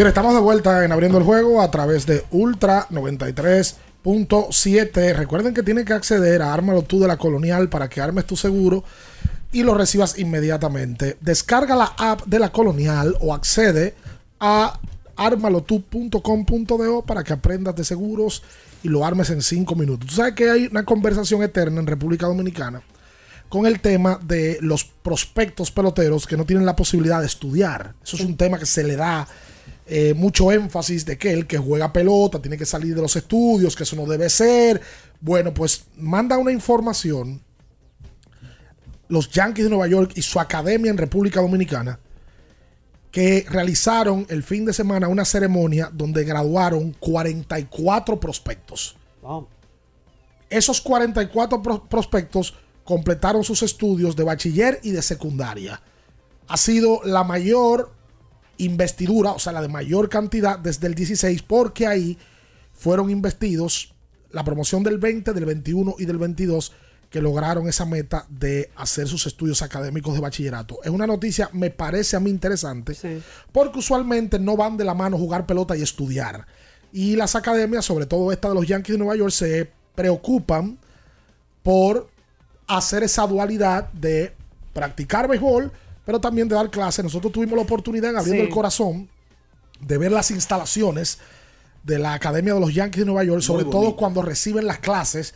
Bien, estamos de vuelta en Abriendo el Juego a través de Ultra 93.7. Recuerden que tienen que acceder a Ármalo tú de la Colonial para que armes tu seguro y lo recibas inmediatamente. Descarga la app de la Colonial o accede a armalotu.com.do para que aprendas de seguros y lo armes en 5 minutos. Tú sabes que hay una conversación eterna en República Dominicana con el tema de los prospectos peloteros que no tienen la posibilidad de estudiar. Eso es un tema que se le da eh, mucho énfasis de que el que juega pelota tiene que salir de los estudios, que eso no debe ser. Bueno, pues manda una información los Yankees de Nueva York y su academia en República Dominicana que realizaron el fin de semana una ceremonia donde graduaron 44 prospectos. Esos 44 pro- prospectos completaron sus estudios de bachiller y de secundaria. Ha sido la mayor investidura, o sea, la de mayor cantidad desde el 16, porque ahí fueron investidos la promoción del 20, del 21 y del 22 que lograron esa meta de hacer sus estudios académicos de bachillerato. Es una noticia, me parece a mí interesante, porque usualmente no van de la mano jugar pelota y estudiar. Y las academias, sobre todo esta de los Yankees de Nueva York, se preocupan por hacer esa dualidad de practicar béisbol, pero también de dar clases. Nosotros tuvimos la oportunidad en Abriendo Sí. el Corazón de ver las instalaciones de la Academia de los Yankees de Nueva York, sobre todo cuando reciben las clases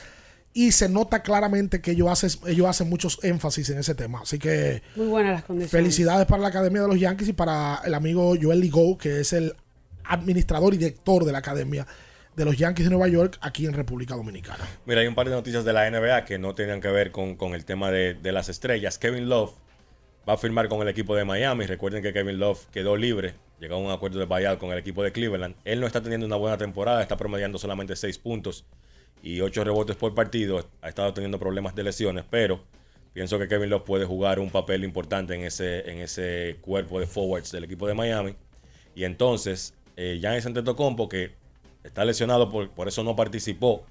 y se nota claramente que ellos hacen, ellos hacen muchos énfasis en ese tema. Así que Muy buenas las condiciones. felicidades para la Academia de los Yankees y para el amigo Joel Ligo, que es el administrador y director de la Academia de los Yankees de Nueva York aquí en República Dominicana. Mira, hay un par de noticias de la NBA que no tenían que ver con, con el tema de, de las estrellas. Kevin Love va a firmar con el equipo de Miami. Recuerden que Kevin Love quedó libre, llegó a un acuerdo de buyout con el equipo de Cleveland. Él no está teniendo una buena temporada, está promediando solamente 6 puntos y 8 rebotes por partido. Ha estado teniendo problemas de lesiones, pero pienso que Kevin Love puede jugar un papel importante en ese, en ese cuerpo de forwards del equipo de Miami. Y entonces, eh, Giannis Antetokounmpo, que está lesionado, por, por eso no participó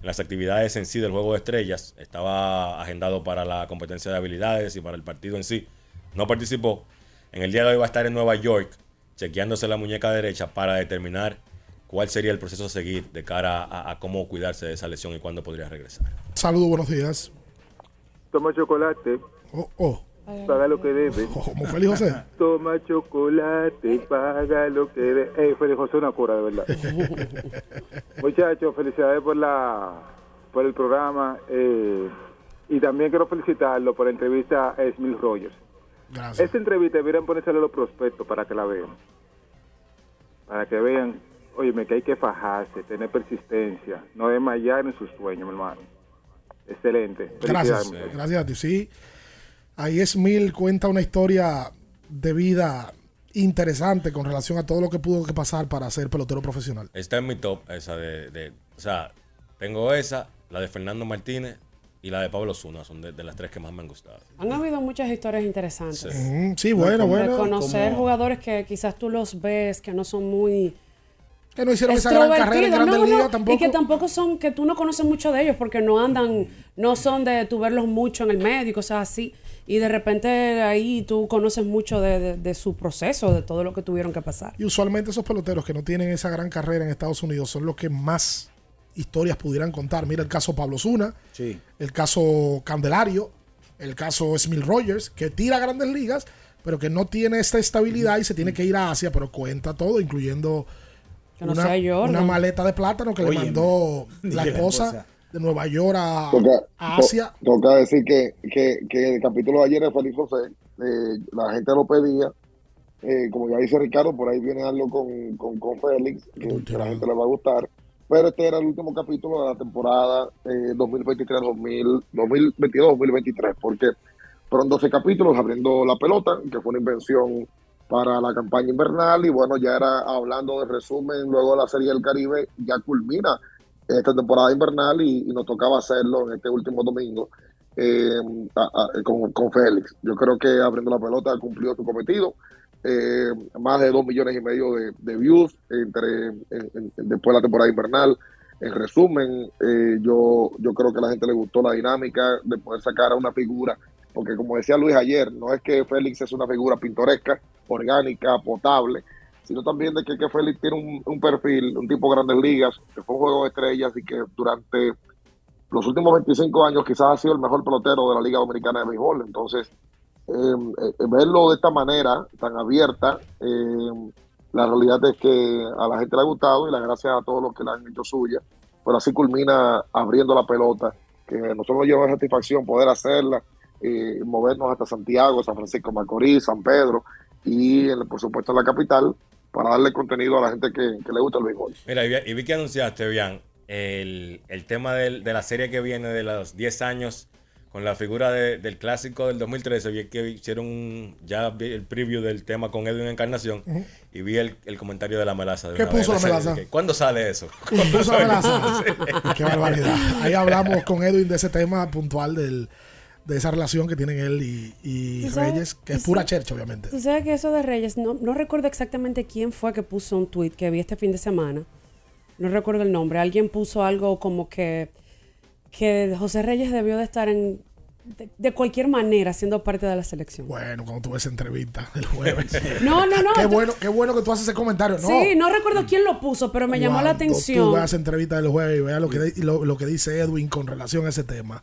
en las actividades en sí del juego de estrellas. Estaba agendado para la competencia de habilidades y para el partido en sí. No participó. En el día de hoy va a estar en Nueva York chequeándose la muñeca derecha para determinar cuál sería el proceso a seguir de cara a, a cómo cuidarse de esa lesión y cuándo podría regresar. Saludos, buenos días. Toma chocolate. Oh, oh. Paga lo que debe. Como Félix José. Toma chocolate, paga lo que debe. Ey, Félix José, una cura, de verdad. Muchachos, felicidades por la por el programa. eh, y también quiero felicitarlo por la entrevista a Smith Rogers. Gracias. Esta entrevista deberían ponérselo a los prospectos para que la vean. Para que vean, oye, que hay que fajarse, tener persistencia, no desmayar en sus sueños, mi hermano. Excelente. Gracias, gracias a ti. Sí, ahí Smil cuenta una historia de vida interesante con relación a todo lo que pudo que pasar para ser pelotero profesional. Está en mi top esa de, de- O sea, tengo esa, la de Fernando Martínez y la de Pablo Zuna. Son de, de las tres que más me han gustado. Han habido muchas historias interesantes. Sí. Mm, sí, bueno, bueno. De conocer Como- jugadores que quizás tú los ves, que no son muy Que no hicieron esa gran carrera en. Grandes No, no, Ligas tampoco. Y que tampoco son, que tú no conoces mucho de ellos porque no andan, no son de tú verlos mucho en el medio y cosas así. Y de repente ahí tú conoces mucho de, de- de su proceso, de todo lo que tuvieron que pasar. Y usualmente esos peloteros que no tienen esa gran carrera en Estados Unidos son los que más historias pudieran contar. Mira el caso Pablo Zuna, Sí. el caso Candelario, el caso Smil Rogers, que tira a grandes ligas, pero que no tiene esta estabilidad y se tiene que ir a Asia, pero cuenta todo, incluyendo Que no una, sea una maleta de plátano que le mandó la esposa cosa. De Nueva York a, Toca, a to- Asia. toca decir que, que, que el capítulo de ayer de Félix José, eh, la gente lo pedía. eh, como ya dice Ricardo, por ahí viene algo con, con, con Félix, que, la gente le va a gustar. pero este era el último capítulo de la temporada eh, 2023-2022-2023, porque fueron 12 capítulos abriendo la pelota, que fue una invención para la campaña invernal, y bueno, ya era hablando de resumen, luego la Serie del Caribe ya culmina esta temporada invernal y, nos tocaba hacerlo en este último domingo eh, con, con Félix. Yo creo que abriendo la pelota cumplió su cometido. Eh, más de dos millones y medio de, views entre en- en- después de la temporada invernal. En resumen, eh, yo, yo creo que a la gente le gustó la dinámica de poder sacar a una figura, porque como decía Luis ayer, no es que Félix es una figura pintoresca, orgánica, potable, sino también de que, que Félix tiene un, un perfil, un tipo de grandes ligas, que fue un juego de estrellas y que durante los últimos 25 años quizás ha sido el mejor pelotero de la Liga Dominicana de Béisbol. Entonces, eh, eh, verlo de esta manera, tan abierta, eh, la realidad es que a la gente le ha gustado y las gracias a todos los que la han hecho suya. Pero así culmina abriendo la pelota, que nosotros nos lleva satisfacción poder hacerla, eh, movernos hasta Santiago, San Francisco Macorís, San Pedro y por supuesto la capital para darle contenido a la gente que, que le gusta el béisbol. Mira, y vi, y vi que anunciaste, Bian, el, el tema del- de la serie que viene de los 10 años con la figura de- del clásico del 2013. Vi que hicieron un- ya vi el preview del tema con Edwin Encarnación y vi el, el comentario de la melaza. de ¿Qué vez. puso la melaza? Que, ¿Cuándo sale eso? Puso la melaza. Qué barbaridad. Ahí hablamos con Edwin de ese tema puntual del, de esa relación que tienen él y. Reyes, que es ¿Tú pura chercha, obviamente. Tú sabes que eso de Reyes, no, no recuerdo exactamente quién fue que puso un tweet que vi este fin de semana. No recuerdo el nombre. Alguien puso algo como que, que José Reyes debió de estar en de, de cualquier manera siendo parte de la selección. Bueno, cuando tuve esa entrevista el jueves. No, no, no. Qué tú- bueno, qué bueno que tú haces ese comentario. No. Sí, no recuerdo quién lo puso, pero me llamó la Cuando Tú atención. veas entrevista del jueves y veas lo que, lo, lo que dice Edwin con relación a ese tema.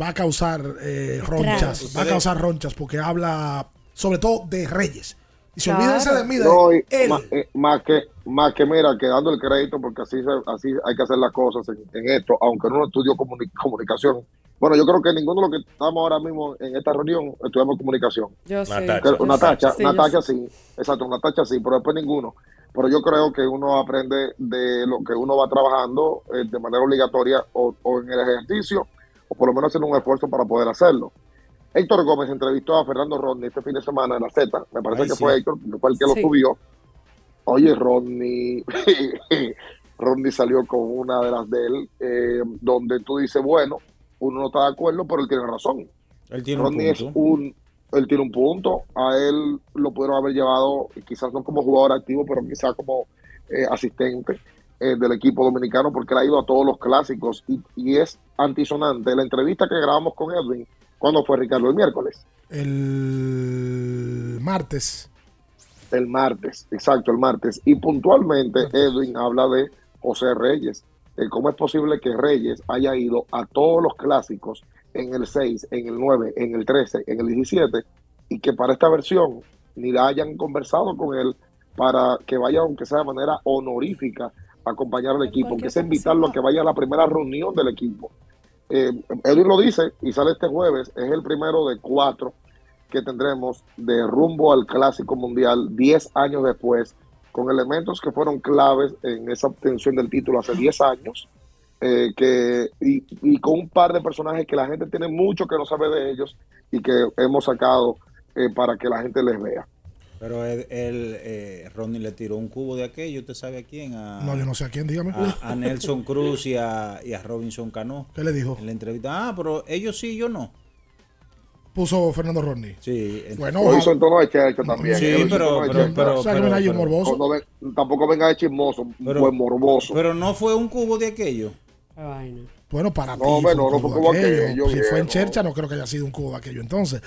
Va a causar eh, ronchas. Va a causar ronchas porque habla sobre todo de Reyes. Y se Claro. olvídense de mí, de No, y él. más, eh, más que más que mira que dando el crédito porque así se- así hay que hacer las cosas en, en esto aunque no estudió comuni- comunicación bueno yo creo que ninguno de los que estamos ahora mismo en esta reunión estudiamos comunicación Yo sí. Natacha. Que- Natacha Sí, yo Natacha sí exacto Natacha sí pero después ninguno pero yo creo que uno aprende de lo que uno va trabajando eh, de manera obligatoria o, o en el ejercicio o por lo menos hacer un esfuerzo para poder hacerlo Héctor Gómez entrevistó a Fernando Rodney este fin de semana en la Z me parece Ay, que sí. fue Héctor fue el que lo subió Oye, Rodney, Rodney salió con una de las de él, eh, donde tú dices, bueno, uno no está de acuerdo, pero él tiene razón. Él tiene un Rodney es punto. un, él tiene un punto, a él lo pudieron haber llevado, quizás no como jugador activo, pero quizás como eh, asistente eh, del equipo dominicano, porque él ha ido a todos los clásicos y, y es antisonante. La entrevista que grabamos con Edwin, ¿cuándo fue Ricardo? El miércoles. El martes. El martes, exacto, el martes. Y puntualmente Edwin habla de José Reyes. ¿Cómo es posible que Reyes haya ido a todos los clásicos en el 6, en el 9, en el 13, en el 17 y que para esta versión ni la hayan conversado con él para que vaya, aunque sea de manera honorífica, acompañar al equipo, aunque sea invitarlo a que vaya a la primera reunión del equipo? Eh, Edwin lo dice y sale este jueves, es el primero de cuatro que tendremos de rumbo al Clásico Mundial 10 años después, con elementos que fueron claves en esa obtención del título hace 10 años, eh, que, y, y con un par de personajes que la gente tiene mucho que no sabe de ellos y que hemos sacado eh, para que la gente les vea. Pero él, él, eh, Ronnie le tiró un cubo de aquello, ¿usted sabe a quién? A, No, yo no sé a quién, dígame. a, a Nelson Cruz y a, y a Robinson Cano. ¿Qué le dijo? En la entrevista, ah, pero ellos sí, yo no. Puso Fernando Rodney. Sí. Bueno, Lo hizo en tono de checho también. Sí, pero- pero- pero- O sea, que mira, yo morboso. No tampoco venga de chismoso, fue morboso. Pero no fue un cubo de aquello. Bueno, para No, ti. hombre, fue un no, no cubo fue como de aquello. aquello, Si fue en. Chercha, no creo que haya sido un cubo de aquello. Entonces,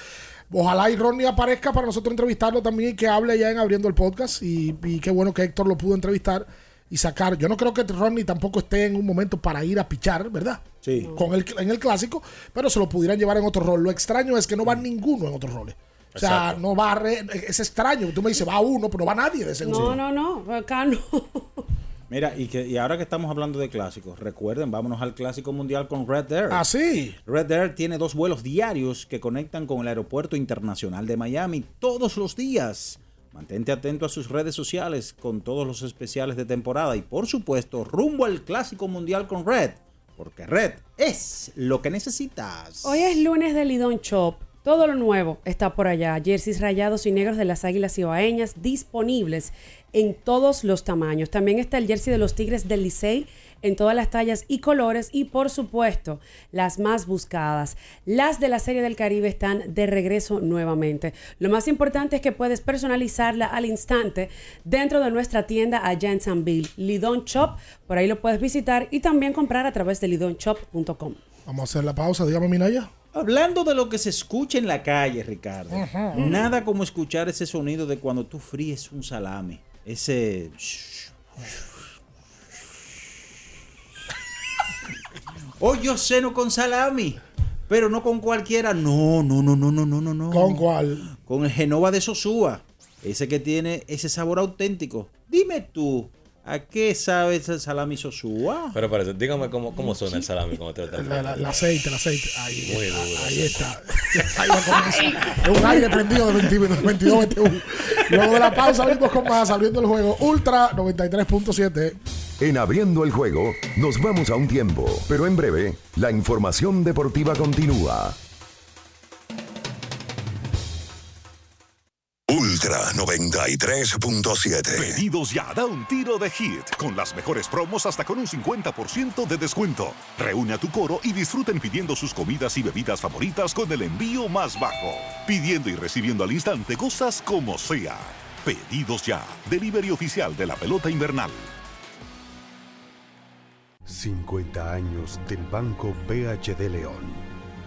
ojalá y Ronnie aparezca para nosotros entrevistarlo también y que hable ya en abriendo el podcast. Y, y qué bueno que Héctor lo pudo entrevistar y sacar. Yo no creo que Ronnie tampoco esté en un momento para ir a pichar, ¿verdad? Sí. Con el, en el clásico, pero se lo pudieran llevar en otro rol. Lo extraño es que no va ninguno en otros roles. O sea, Exacto. no va a re- es extraño. Tú me dices, va uno, pero no va nadie de ese No, no, no. Acá no. Mira, y, que, y ahora que estamos hablando de clásicos, recuerden, vámonos al Clásico Mundial con Red Air. Ah, sí. Red Air tiene dos vuelos diarios que conectan con el Aeropuerto Internacional de Miami todos los días. Mantente atento a sus redes sociales con todos los especiales de temporada y por supuesto rumbo al Clásico Mundial con Red, porque Red es lo que necesitas. Hoy es lunes de Lidón Shop. Todo lo nuevo está por allá. Jerseys rayados y negros de las Águilas Ibaeñas disponibles en todos los tamaños. También está el jersey de los Tigres del Licey en todas las tallas y colores y por supuesto las más buscadas. Las de la Serie del Caribe están de regreso nuevamente. Lo más importante es que puedes personalizarla al instante dentro de nuestra tienda allá en Sanville, Lidon Shop. Por ahí lo puedes visitar y también comprar a través de lidonshop.com. Vamos a hacer la pausa, dígame Minaya. Hablando de lo que se escucha en la calle, Ricardo, nada como escuchar ese sonido de cuando tú fríes un salame. Ese. Oh, yo ceno con salami, pero no con cualquiera. No, no, no, no, no, no, no, no. ¿Con cuál? Con el Genova de Sosúa. Ese que tiene ese sabor auténtico. Dime tú, ¿A qué sabe ese salami sosúa? Pero parece, dígame cómo, cómo suena el salami cuando te lo estás La- la- El aceite, el aceite. Ahí, Muy está, duro. ahí está. Ahí va con eso. Un aire prendido de 20 minutos, 22, 21. Luego de la pausa, venimos con más, abriendo el juego Ultra 93.7. En abriendo el juego, nos vamos a un tiempo, pero en breve, la información deportiva continúa. Ultra 93.7. Pedidos ya, da un tiro de hit, con las mejores promos hasta con un 50% de descuento. Reúne a tu coro y disfruten pidiendo sus comidas y bebidas favoritas con el envío más bajo. Pidiendo y recibiendo al instante cosas como sea. Pedidos ya, delivery oficial de la pelota invernal. 50 años del Banco BHD León.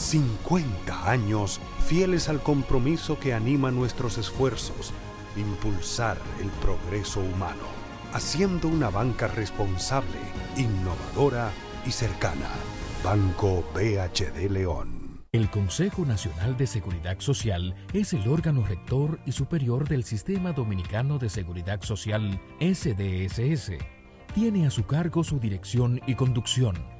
50 años fieles al compromiso que anima nuestros esfuerzos, impulsar el progreso humano, haciendo una banca responsable, innovadora y cercana. Banco BHD León. El Consejo Nacional de Seguridad Social es el órgano rector y superior del Sistema Dominicano de Seguridad Social, SDSS. Tiene a su cargo su dirección y conducción,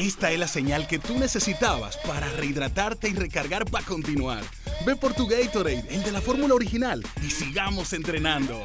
Esta es la señal que tú necesitabas para rehidratarte y recargar para continuar. Ve por tu Gatorade, el de la fórmula original, y sigamos entrenando.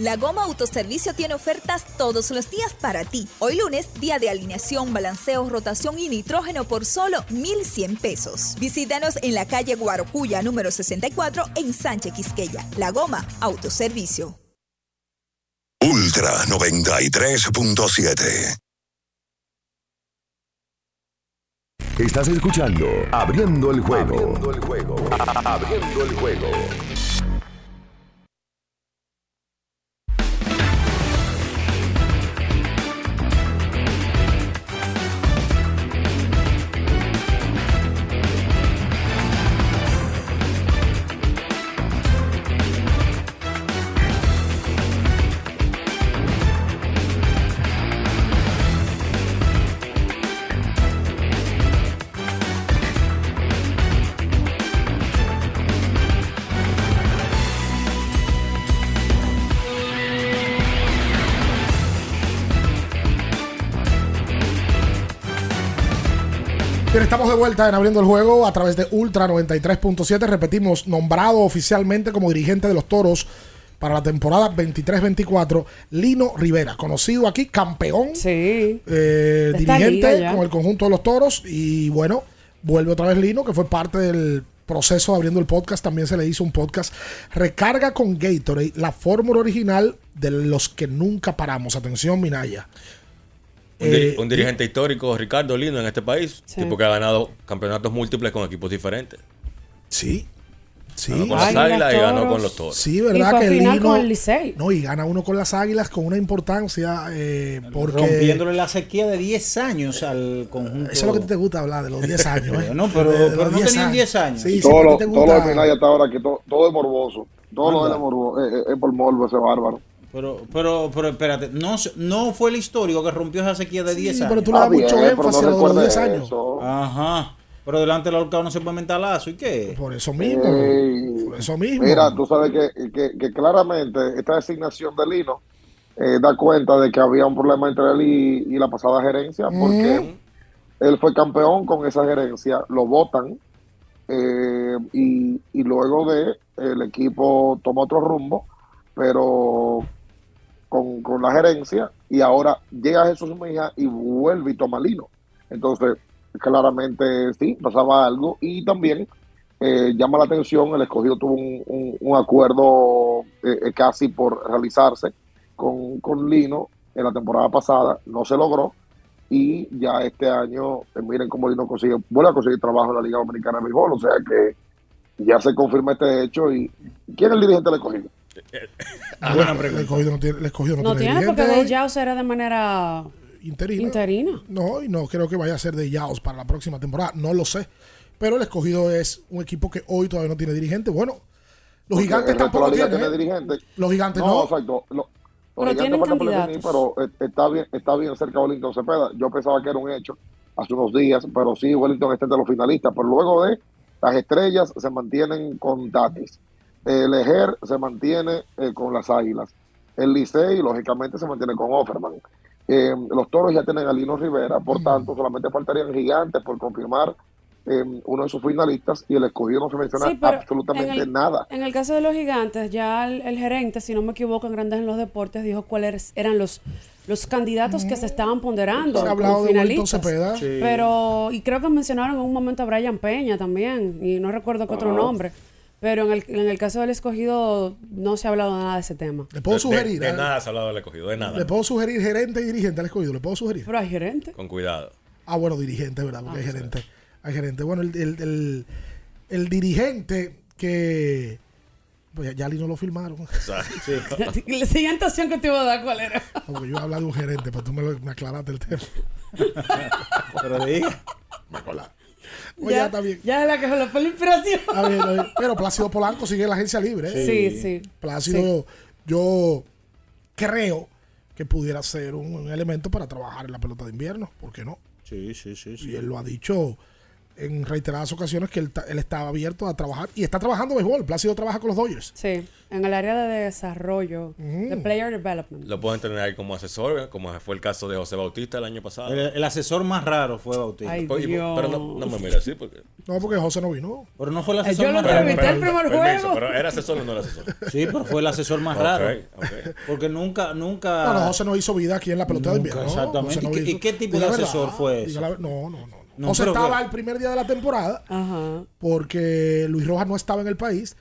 La Goma Autoservicio tiene ofertas todos los días para ti. Hoy lunes, día de alineación, balanceo, rotación y nitrógeno por solo 1,100 pesos. Visítanos en la calle Guarocuya, número 64, en Sánchez Quisqueya. La Goma Autoservicio. Ultra 93.7. Estás escuchando Abriendo el juego. Abriendo el juego. Abriendo el juego. Estamos de vuelta en Abriendo el Juego a través de Ultra 93.7. Repetimos, nombrado oficialmente como dirigente de los Toros para la temporada 23-24, Lino Rivera, conocido aquí, campeón, sí. eh, dirigente con el conjunto de los Toros. Y bueno, vuelve otra vez Lino, que fue parte del proceso de abriendo el podcast. También se le hizo un podcast. Recarga con Gatorade, la fórmula original de los que nunca paramos. Atención, Minaya. Un, diri- Eh, un dirigente histórico, Ricardo Lindo, en este país. Sí. Tipo que ha ganado campeonatos múltiples con equipos diferentes. Sí. Sí. Ganó con las Águilas y ganó con los Toros. Sí, Y verdad fue que final Lino- con el Licey. No, y gana uno con las águilas con una importancia eh, porque Rompiéndole la sequía de 10 años al conjunto. eso es lo que te gusta hablar de los 10 años. ¿eh? No, pero- De- de no 10 tenían 10 años. Sí, sí, todo, lo, te todo lo de hasta ahora, que to- todo es morboso. Todo lo de Anda. morbo, es, es- es por morbo ese bárbaro. Pero, pero, pero espérate, no, se- no fue el histórico que rompió esa sequía de 10 años. pero tú le das Ah, mucho bien, énfasis no a los recuerde 10 años. eso. Ajá. Pero delante del ahorcado no se puede mentar lazo. ¿Y qué? Por eso mismo. Ey, Por eso mismo. Mira, tú sabes que, que- que claramente esta designación de Lino eh, da cuenta de que había un problema entre él y, y la pasada gerencia, porque él fue campeón con esa gerencia, lo votan eh, y, y luego de el equipo tomó otro rumbo, pero con, con la gerencia y ahora llega Jesús Mija y vuelve y toma Lino. Entonces, claramente sí, pasaba algo y también eh, llama la atención, el escogido tuvo un, un- acuerdo eh, eh, casi por realizarse con, con Lino en la temporada pasada, no se logró y ya este año, eh, miren cómo Lino consigue, vuelve a conseguir trabajo en la Liga Dominicana de Béisbol, o sea que ya se confirma este hecho y ¿quién es el dirigente del escogido? Bueno, el escogido no tiene, el escogido no No tiene tiene porque de. Yao será de manera interina. interina. No, y no creo que vaya a ser de Yaos para la próxima temporada. No lo sé. Pero el escogido es un equipo que hoy todavía no tiene dirigente. Bueno, los Porque gigantes tampoco tienen. tiene ¿eh? dirigente. Los gigantes no. exacto. Lo- los Pero gigantes tienen pero eh, está bien, está bien cerca de Wellington Cepeda. Yo pensaba que era un hecho hace unos días, pero sí, Wellington está entre los finalistas. Pero luego de las estrellas se mantienen con Tatis. El Ejer se mantiene eh, con las Águilas. El Licey, lógicamente, se mantiene con Offerman. Eh, los toros ya tienen a Lino Rivera, por tanto, solamente faltarían gigantes por confirmar eh, uno de sus finalistas y el escogido no se menciona Sí, absolutamente en el- nada. En el caso de los gigantes, ya el, el gerente, si no me equivoco, en Grandes en los Deportes, dijo cuáles eran los, los candidatos que se estaban ponderando. Se ha hablado de finalistas. Cepeda. Sí. Pero, y creo que mencionaron en un momento a Brian Peña también, y no recuerdo qué otro nombre. Pero en el, en el caso del escogido, no se ha hablado nada de ese tema. Le puedo De- sugerir. De, de ¿eh? nada se ha hablado del escogido, de nada. Le puedo sugerir gerente y dirigente al escogido. Le puedo sugerir. Pero hay gerente. Con cuidado. Ah, bueno, dirigente, ¿verdad? Porque Ah, hay gerente. Hay gerente. Bueno, el, el, el, el dirigente que. Pues ya, ya Lino lo firmaron. La siguiente opción que te iba a dar, ¿cuál era? Porque yo iba a hablar de un gerente, pero tú me, lo, me aclaraste el tema. Pero diga. Me colaste. Oye, ya, está bien. Ya es la que fue la inspiración. Pero Plácido Polanco sigue en la agencia libre. ¿eh? Sí, sí. Plácido, yo creo que pudiera ser un, un elemento para trabajar en la pelota de invierno. ¿Por qué no? Sí, sí, sí. Y él lo ha dicho en reiteradas ocasiones que él, él estaba abierto a trabajar y está trabajando béisbol. Plácido trabaja con los Dodgers. Sí, en el área de desarrollo, de player development. Lo pueden tener ahí como asesor, como fue el caso de José Bautista el año pasado. El, el asesor más raro fue Bautista. Ay, Pues, y- Dios. pero no, no me mire así porque... No, porque José no vino. Pero no fue el Eh, asesor yo lo raro. entrevisté el primer Permiso, juego. pero ¿era asesor o no era asesor? Sí, pero fue el asesor más raro. Porque nunca, nunca. No, no, José no hizo vida aquí en la pelota de Nunca, invierno. exactamente. No ¿Y qué- hizo- y qué tipo de verdad, asesor fue ese? la- No, no, no. No, José pero estaba que- el primer día de la temporada Ajá. porque Luis Rojas no estaba en el país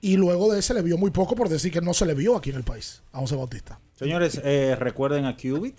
y luego de ese le vio muy poco por decir que no se le vio aquí en el país a José Bautista. Señores, eh, recuerden a Qubit.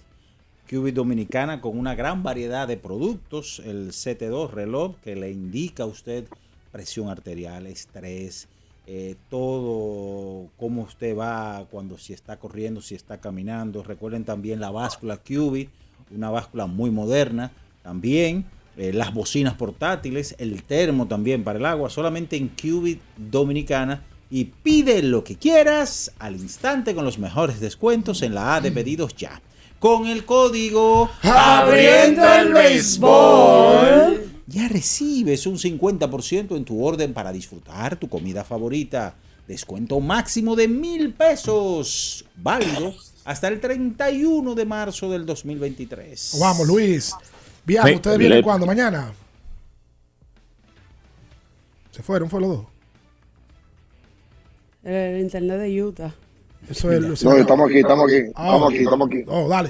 Qubit Dominicana con una gran variedad de productos. El CT2 reloj que le indica a usted presión arterial, estrés, eh, todo, cómo usted va cuando si está corriendo, si está caminando. Recuerden también la báscula Qubit, una báscula muy moderna. También eh, las bocinas portátiles, el termo también para el agua, solamente en Qubit Dominicana. Y pide lo que quieras al instante con los mejores descuentos en la A de pedidos ya. Con el código Abriendo el béisbol. ya recibes un 50% en tu orden para disfrutar tu comida favorita. Descuento máximo de mil pesos. Válido hasta el 31 de marzo del 2023. Vamos, Luis. Bien, Sí, ¿ustedes vienen cuándo? ¿Mañana? Se fueron, fue los dos. El internet de Utah. Eso es No, estamos aquí, estamos aquí, Ah, estamos aquí, estamos aquí. Oh, dale.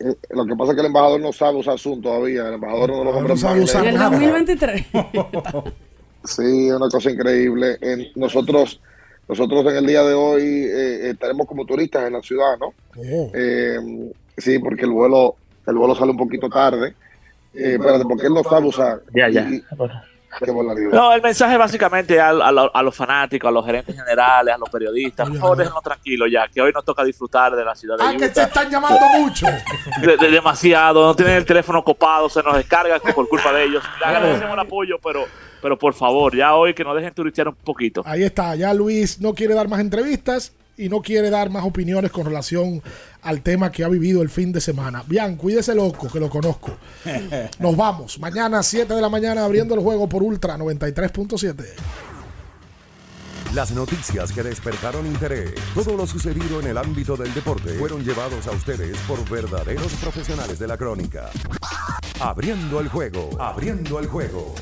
Eh, Lo que pasa es que el embajador no sabe usar Zoom todavía. El embajador no lo compra sabe usar En el nada. 2023. Sí, es una cosa increíble. En- nosotros, nosotros en el día de hoy eh, estaremos como turistas en la ciudad, ¿no? Oh. Eh, sí, porque el vuelo, el vuelo sale un poquito tarde. Eh, espérate, porque él no sabe usar. Ya, ya. Y-. No, el mensaje básicamente a, a lo- a los fanáticos, a los gerentes generales, a los periodistas, por favor déjenlo tranquilo ya, que hoy nos toca disfrutar de la ciudad de Ah, que se Utah. están llamando mucho. De- de- demasiado, no tienen el teléfono copado, se nos descarga por culpa de ellos. Le agradecemos el apoyo, pero, pero por favor, ya hoy que nos dejen turistear un poquito. Ahí está, ya Luis no quiere dar más entrevistas y no quiere dar más opiniones con relación al tema que ha vivido el fin de semana. Bien, cuídese loco, que lo conozco. Nos vamos. Mañana 7 de la mañana abriendo el juego por Ultra 93.7. Las noticias que despertaron interés, todo lo sucedido en el ámbito del deporte, fueron llevados a ustedes por verdaderos profesionales de la crónica. Abriendo el juego, abriendo el juego.